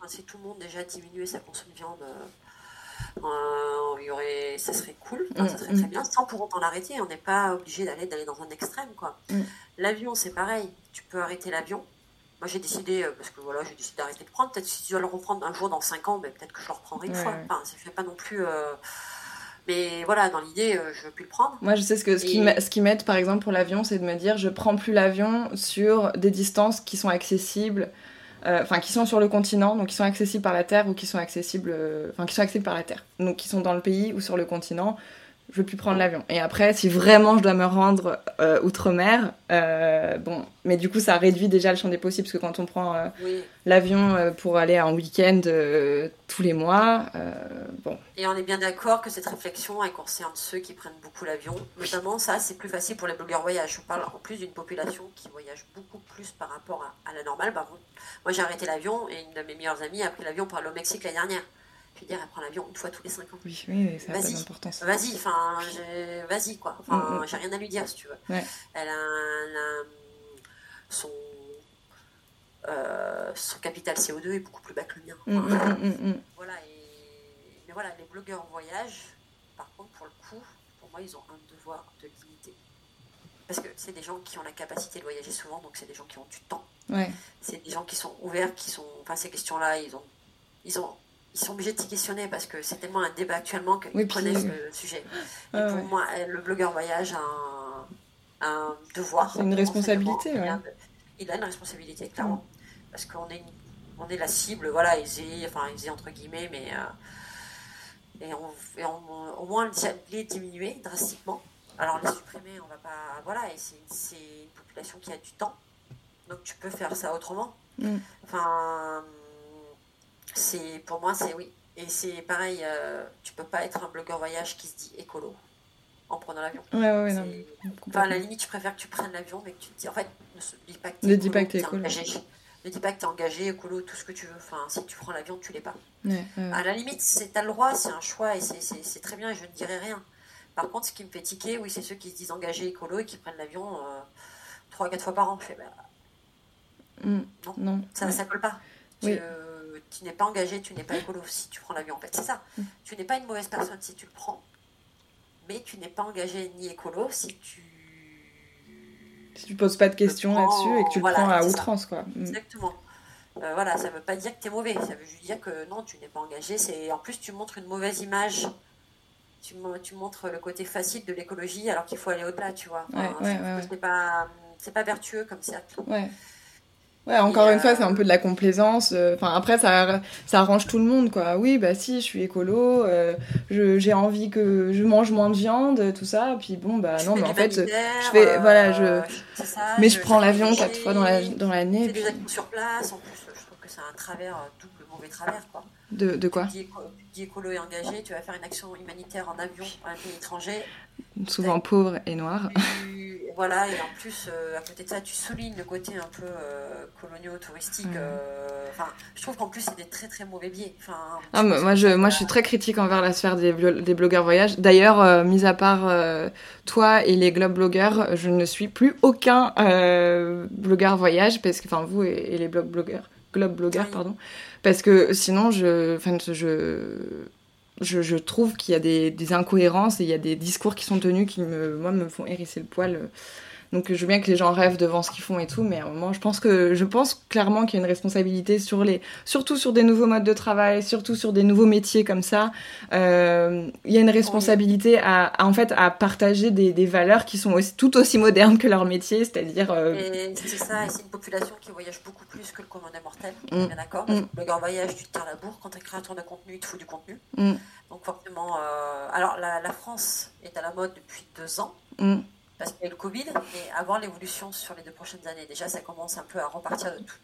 Si tout le monde déjà diminué sa consommation de viande, euh, y aurait, ça serait cool, ça serait très bien, sans pour autant l'arrêter. On n'est pas obligé d'aller d'aller dans un extrême. quoi. L'avion, c'est pareil. Tu peux arrêter l'avion. Moi, j'ai décidé, euh, parce que voilà, j'ai décidé d'arrêter de prendre. Peut-être si tu dois le reprendre un jour dans 5 ans, mais peut-être que je le reprendrai une fois. Enfin, ça fait pas non plus. Euh, mais voilà, dans l'idée, euh, je veux plus le prendre. Moi, je sais ce, que, ce qui m'aide, par exemple, pour l'avion, c'est de me dire, je prends plus l'avion sur des distances qui sont accessibles, euh, enfin, qui sont sur le continent, donc qui sont accessibles par la terre ou qui sont accessibles, euh, enfin, qui sont accessibles par la terre, donc qui sont dans le pays ou sur le continent je veux plus prendre l'avion. Et après, si vraiment je dois me rendre euh, outre-mer, euh, bon, mais du coup, ça réduit déjà le champ des possibles, parce que quand on prend euh, l'avion pour aller en week-end tous les mois, bon. Et on est bien d'accord que cette réflexion, elle concerne ceux qui prennent beaucoup l'avion. Notamment, ça, c'est plus facile pour les blogueurs voyage. Je parle en plus d'une population qui voyage beaucoup plus par rapport à, la normale. Contre, moi, j'ai arrêté l'avion et une de mes meilleures amies a pris l'avion pour aller au Mexique l'année dernière. Je veux dire, elle prend l'avion une fois tous les 5 ans. Oui, oui, ça a pas d'importance. Vas-y, enfin, vas-y, quoi. Enfin, mm, mm. j'ai rien à lui dire, si tu veux. Elle a, son, euh, son capital CO2 est beaucoup plus bas que le mien. Mm, voilà, et... mais voilà, les blogueurs en voyage, par contre, pour le coup, pour moi, ils ont un devoir de limiter. Parce que c'est des gens qui ont la capacité de voyager souvent, donc c'est des gens qui ont du temps. Ouais. C'est des gens qui sont ouverts, qui sont. Enfin, ces questions-là, ils ont, ils ont ils sont obligés de s'y questionner parce que c'est tellement un débat actuellement qu'ils oui, connaissent le sujet. Et pour moi, le blogueur voyage a un, un devoir. C'est une responsabilité, il, a, il, a, une responsabilité, clairement. Parce qu'on est, on est la cible, voilà, ils enfin, ils entre guillemets, mais. Euh, et, on, et au moins les diminuer drastiquement. Alors les supprimer, on va pas. Voilà, et c'est une population qui a du temps. Donc tu peux faire ça autrement. Mm. Enfin c'est pour moi c'est oui. Et c'est pareil, euh, tu peux pas être un blogueur voyage qui se dit écolo en prenant l'avion. Ouais, ouais, non. Enfin, à la limite, tu préfères que tu prennes l'avion, mais que tu te dis, en fait, ne dis pas que tu es, pas écolo. Engagé. Ne dis pas que tu es engagé, écolo, tout ce que tu veux. Enfin, si tu prends l'avion, tu l'es pas. Ouais, à la limite, tu as le droit, c'est un choix et c'est très bien et je ne dirai rien. Par contre, ce qui me fait tiquer, oui, c'est ceux qui se disent engagés écolo et qui prennent l'avion euh, trois 3 4 fois par an. Je fais, bah, mm, non, ça ne colle pas. Oui tu n'es pas engagé, tu n'es pas écolo si tu prends l'avion. En fait, c'est ça. Tu n'es pas une mauvaise personne si tu le prends, mais tu n'es pas engagé ni écolo si tu. Si tu poses pas de questions là-dessus et que tu le prends à outrance, quoi. Mm. Exactement. Euh, voilà, ça veut pas dire que tu es mauvais, ça veut juste dire que non, tu n'es pas engagé. C'est En plus, tu montres une mauvaise image. Tu, tu montres le côté facile de l'écologie alors qu'il faut aller au-delà, tu vois. c'est pas, pas vertueux comme cercle. Ouais. Ouais, encore une fois, c'est un peu de la complaisance. Enfin, après, ça, ça arrange tout le monde, quoi. Oui, bah si, je suis écolo, j'ai envie que je mange moins de viande, tout ça. Puis bon, bah non, mais en fait, je fais, voilà, je. mais je, prends l'avion quatre fois dans l'année. La, dans des actions sur place. En plus, je trouve que c'est un travers, double mauvais travers, quoi. De, de quoi? Tu dis écolo et engagé, tu vas faire une action humanitaire en avion à un pays étranger. Souvent pauvre et noir. voilà, et en plus, euh, à côté de ça, tu soulignes le côté un peu euh, coloniaux, touristique. Euh, enfin, je trouve qu'en plus, c'est des très très mauvais biais. Enfin, ah, moi, je, moi, je suis très critique envers la sphère des, des blogueurs voyage. D'ailleurs, mis à part toi et les globe blogueurs, je ne suis plus aucun blogueur voyage, parce que, enfin, vous et, les blog blogueurs, globe blogueurs, pardon. Parce que sinon, je, trouve qu'il y a des, incohérences et il y a des discours qui sont tenus qui, me, font hérisser le poil. Donc je veux bien que les gens rêvent devant ce qu'ils font et tout, mais à un moment, je pense que je pense clairement qu'il y a une responsabilité sur les, surtout sur des nouveaux modes de travail, surtout sur des nouveaux métiers comme ça. Euh, il y a une responsabilité à, en fait à partager des, des, valeurs qui sont aussi, tout aussi modernes que leur métier, c'est-à-dire. Euh... C'est ça, et c'est une population qui voyage beaucoup plus que le commun des mortels. Mm. Bien d'accord. Mm. Le grand voyage, tu te tiens la bourre quand tu es créateur de contenu, il te faut du contenu. Mm. Donc forcément, euh... alors la, la, France est à la mode depuis deux ans. Parce qu'il y a eu le Covid, mais avant l'évolution sur les deux prochaines années. Déjà, ça commence un peu à repartir de tout.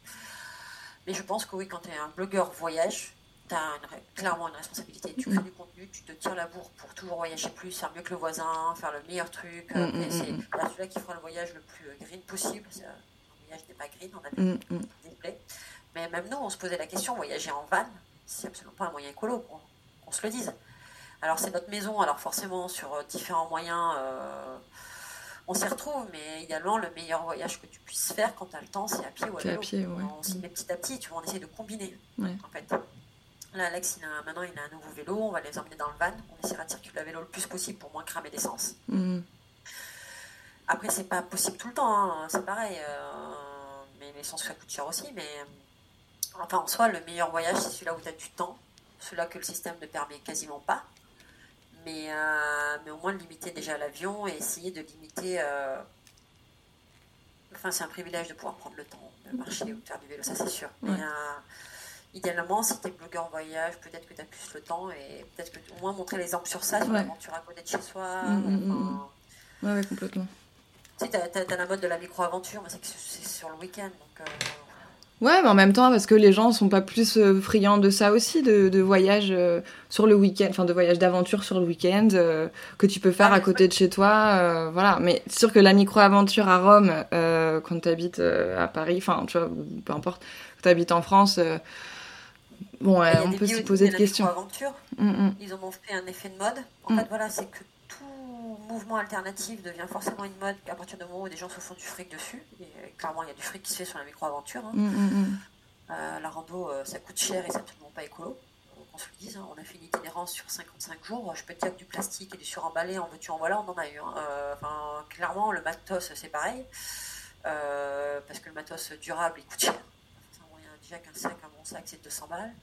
Mais je pense que oui, quand tu es un blogueur voyage, tu as clairement une responsabilité. Tu crées du contenu, tu te tires la bourre pour toujours voyager plus, faire mieux que le voisin, faire le meilleur truc. Mm, mm, c'est mm, celui-là qui fera le voyage le plus green possible. Le voyage n'est pas green, on a des Mais même nous, on se posait la question, voyager en van, c'est absolument pas un moyen écolo, qu'on se le dise. Alors c'est notre maison, alors forcément sur euh, différents moyens... Euh, on s'y retrouve, mais également le meilleur voyage que tu puisses faire quand tu as le temps, c'est à pied ou à vélo. On s'y met petit à petit, tu vois, on essaie de combiner. En fait. Là, Alex, il a, maintenant, il a un nouveau vélo, on va les emmener dans le van, on essaiera de circuler à vélo le plus possible pour moins cramer d'essence. Mm. Après, c'est pas possible tout le temps, hein, c'est pareil, euh, mais l'essence, ça coûte cher aussi, mais enfin, en soi, le meilleur voyage, c'est celui-là où tu as du temps, celui-là que le système ne permet quasiment pas mais, euh, mais au moins limiter déjà l'avion et essayer de limiter. Euh, enfin, c'est un privilège de pouvoir prendre le temps de marcher ou de faire du vélo, ça c'est sûr. Mais euh, idéalement, si tu es blogueur en voyage, peut-être que tu as plus le temps et peut-être que au moins montrer l'exemple sur ça, sur l'aventure à côté de chez soi. Mm, mm, mm, ouais, ouais, complètement. Tu sais, tu as, la mode de la micro-aventure, mais c'est sur le week-end. Donc, Ouais, mais en même temps, parce que les gens sont pas plus euh, friands de ça aussi, de, de voyage euh, sur le week-end, enfin de voyage d'aventure sur le week-end euh, que tu peux faire ah, à côté de chez toi, voilà. Mais c'est sûr que la micro-aventure à Rome, quand tu habites à Paris, enfin, tu vois, peu importe, quand tu habites en France, bon, on peut se poser des questions. Mm, mm. Ils ont fait un effet de mode. En mm. fait, voilà, c'est que mouvement alternatif devient forcément une mode à partir du moment où des gens se font du fric dessus. Et euh, clairement, il y a du fric qui se fait sur la micro-aventure. Hein. Mm, mm, mm. Euh, la rando, euh, ça coûte cher et c'est absolument pas écolo. On se le dise, hein. on a fait une itinérance sur 55 jours. Je peux te dire que du plastique et du suremballé, en veux-tu, en voilà, on en a eu. Hein. Enfin, clairement, le matos, c'est pareil. parce que le matos durable, il coûte cher. déjà qu'un sac, un bon sac, c'est 200 balles.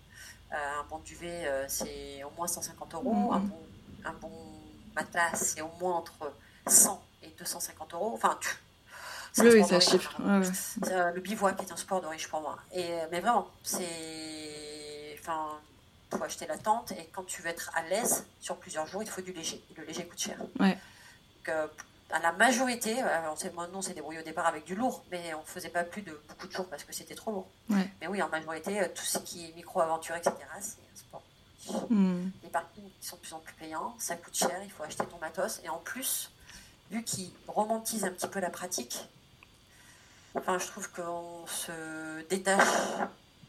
un bon duvet, c'est au moins 150 euros. Un bon, un bon matelas, c'est au moins entre 100 et 250 euros. Enfin, tu, oui, ça chiffre. Euh, le bivouac est un sport de riche pour moi. Et, euh, mais vraiment, c'est. Enfin, faut acheter la tente et quand tu veux être à l'aise sur plusieurs jours, il faut du léger. Et le léger coûte cher. Ouais. Donc, euh, à la majorité, on s'est, moi, on s'est débrouillé au départ avec du lourd, mais on ne faisait pas plus de beaucoup de jours parce que c'était trop lourd. Mais oui, en majorité, tout ce qui est micro-aventure, etc., c'est un sport Hmm. Les parkings sont de plus en plus payants, ça coûte cher, il faut acheter ton matos. Et en plus, vu qu'ils romantisent un petit peu la pratique, enfin, je trouve qu'on se détache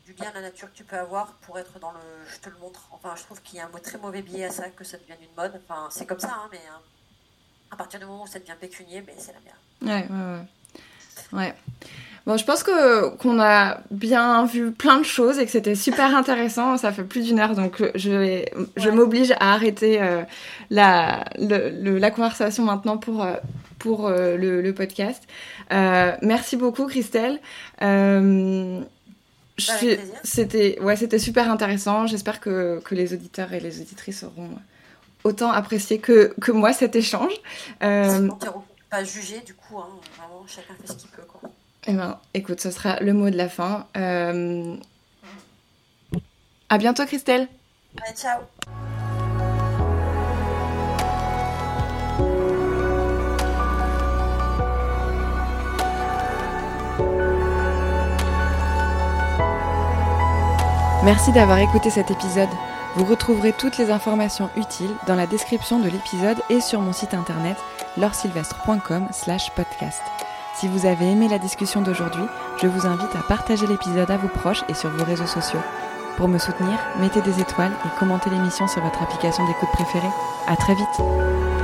du bien de la nature que tu peux avoir pour être dans le je te le montre. Enfin, je trouve qu'il y a un très mauvais biais à ça, que ça devienne une mode. Enfin, c'est comme ça, hein, mais hein, à partir du moment où ça devient pécunier, ben, c'est la merde. Ouais, ouais, ouais. Ouais. Bon, je pense que qu'on a bien vu plein de choses et que c'était super intéressant. Ça fait plus d'une heure, donc je vais, je m'oblige à arrêter euh, la, le, la conversation maintenant pour euh, pour euh, le, le, podcast. merci beaucoup, Christelle. c'était ouais, c'était super intéressant. J'espère que, que les auditeurs et les auditrices auront autant apprécié que, que moi cet échange. Pas juger, du coup, hein, vraiment, chacun fait ce qu'il peut. Quoi. Eh ben, écoute, ce sera le mot de la fin. Euh... À bientôt, Christelle. Ciao. Merci d'avoir écouté cet épisode. Vous retrouverez toutes les informations utiles dans la description de l'épisode et sur mon site internet laursylvestre.com slash podcast. Si vous avez aimé la discussion d'aujourd'hui, je vous invite à partager l'épisode à vos proches et sur vos réseaux sociaux. Pour me soutenir, mettez des étoiles et commentez l'émission sur votre application d'écoute préférée. À très vite!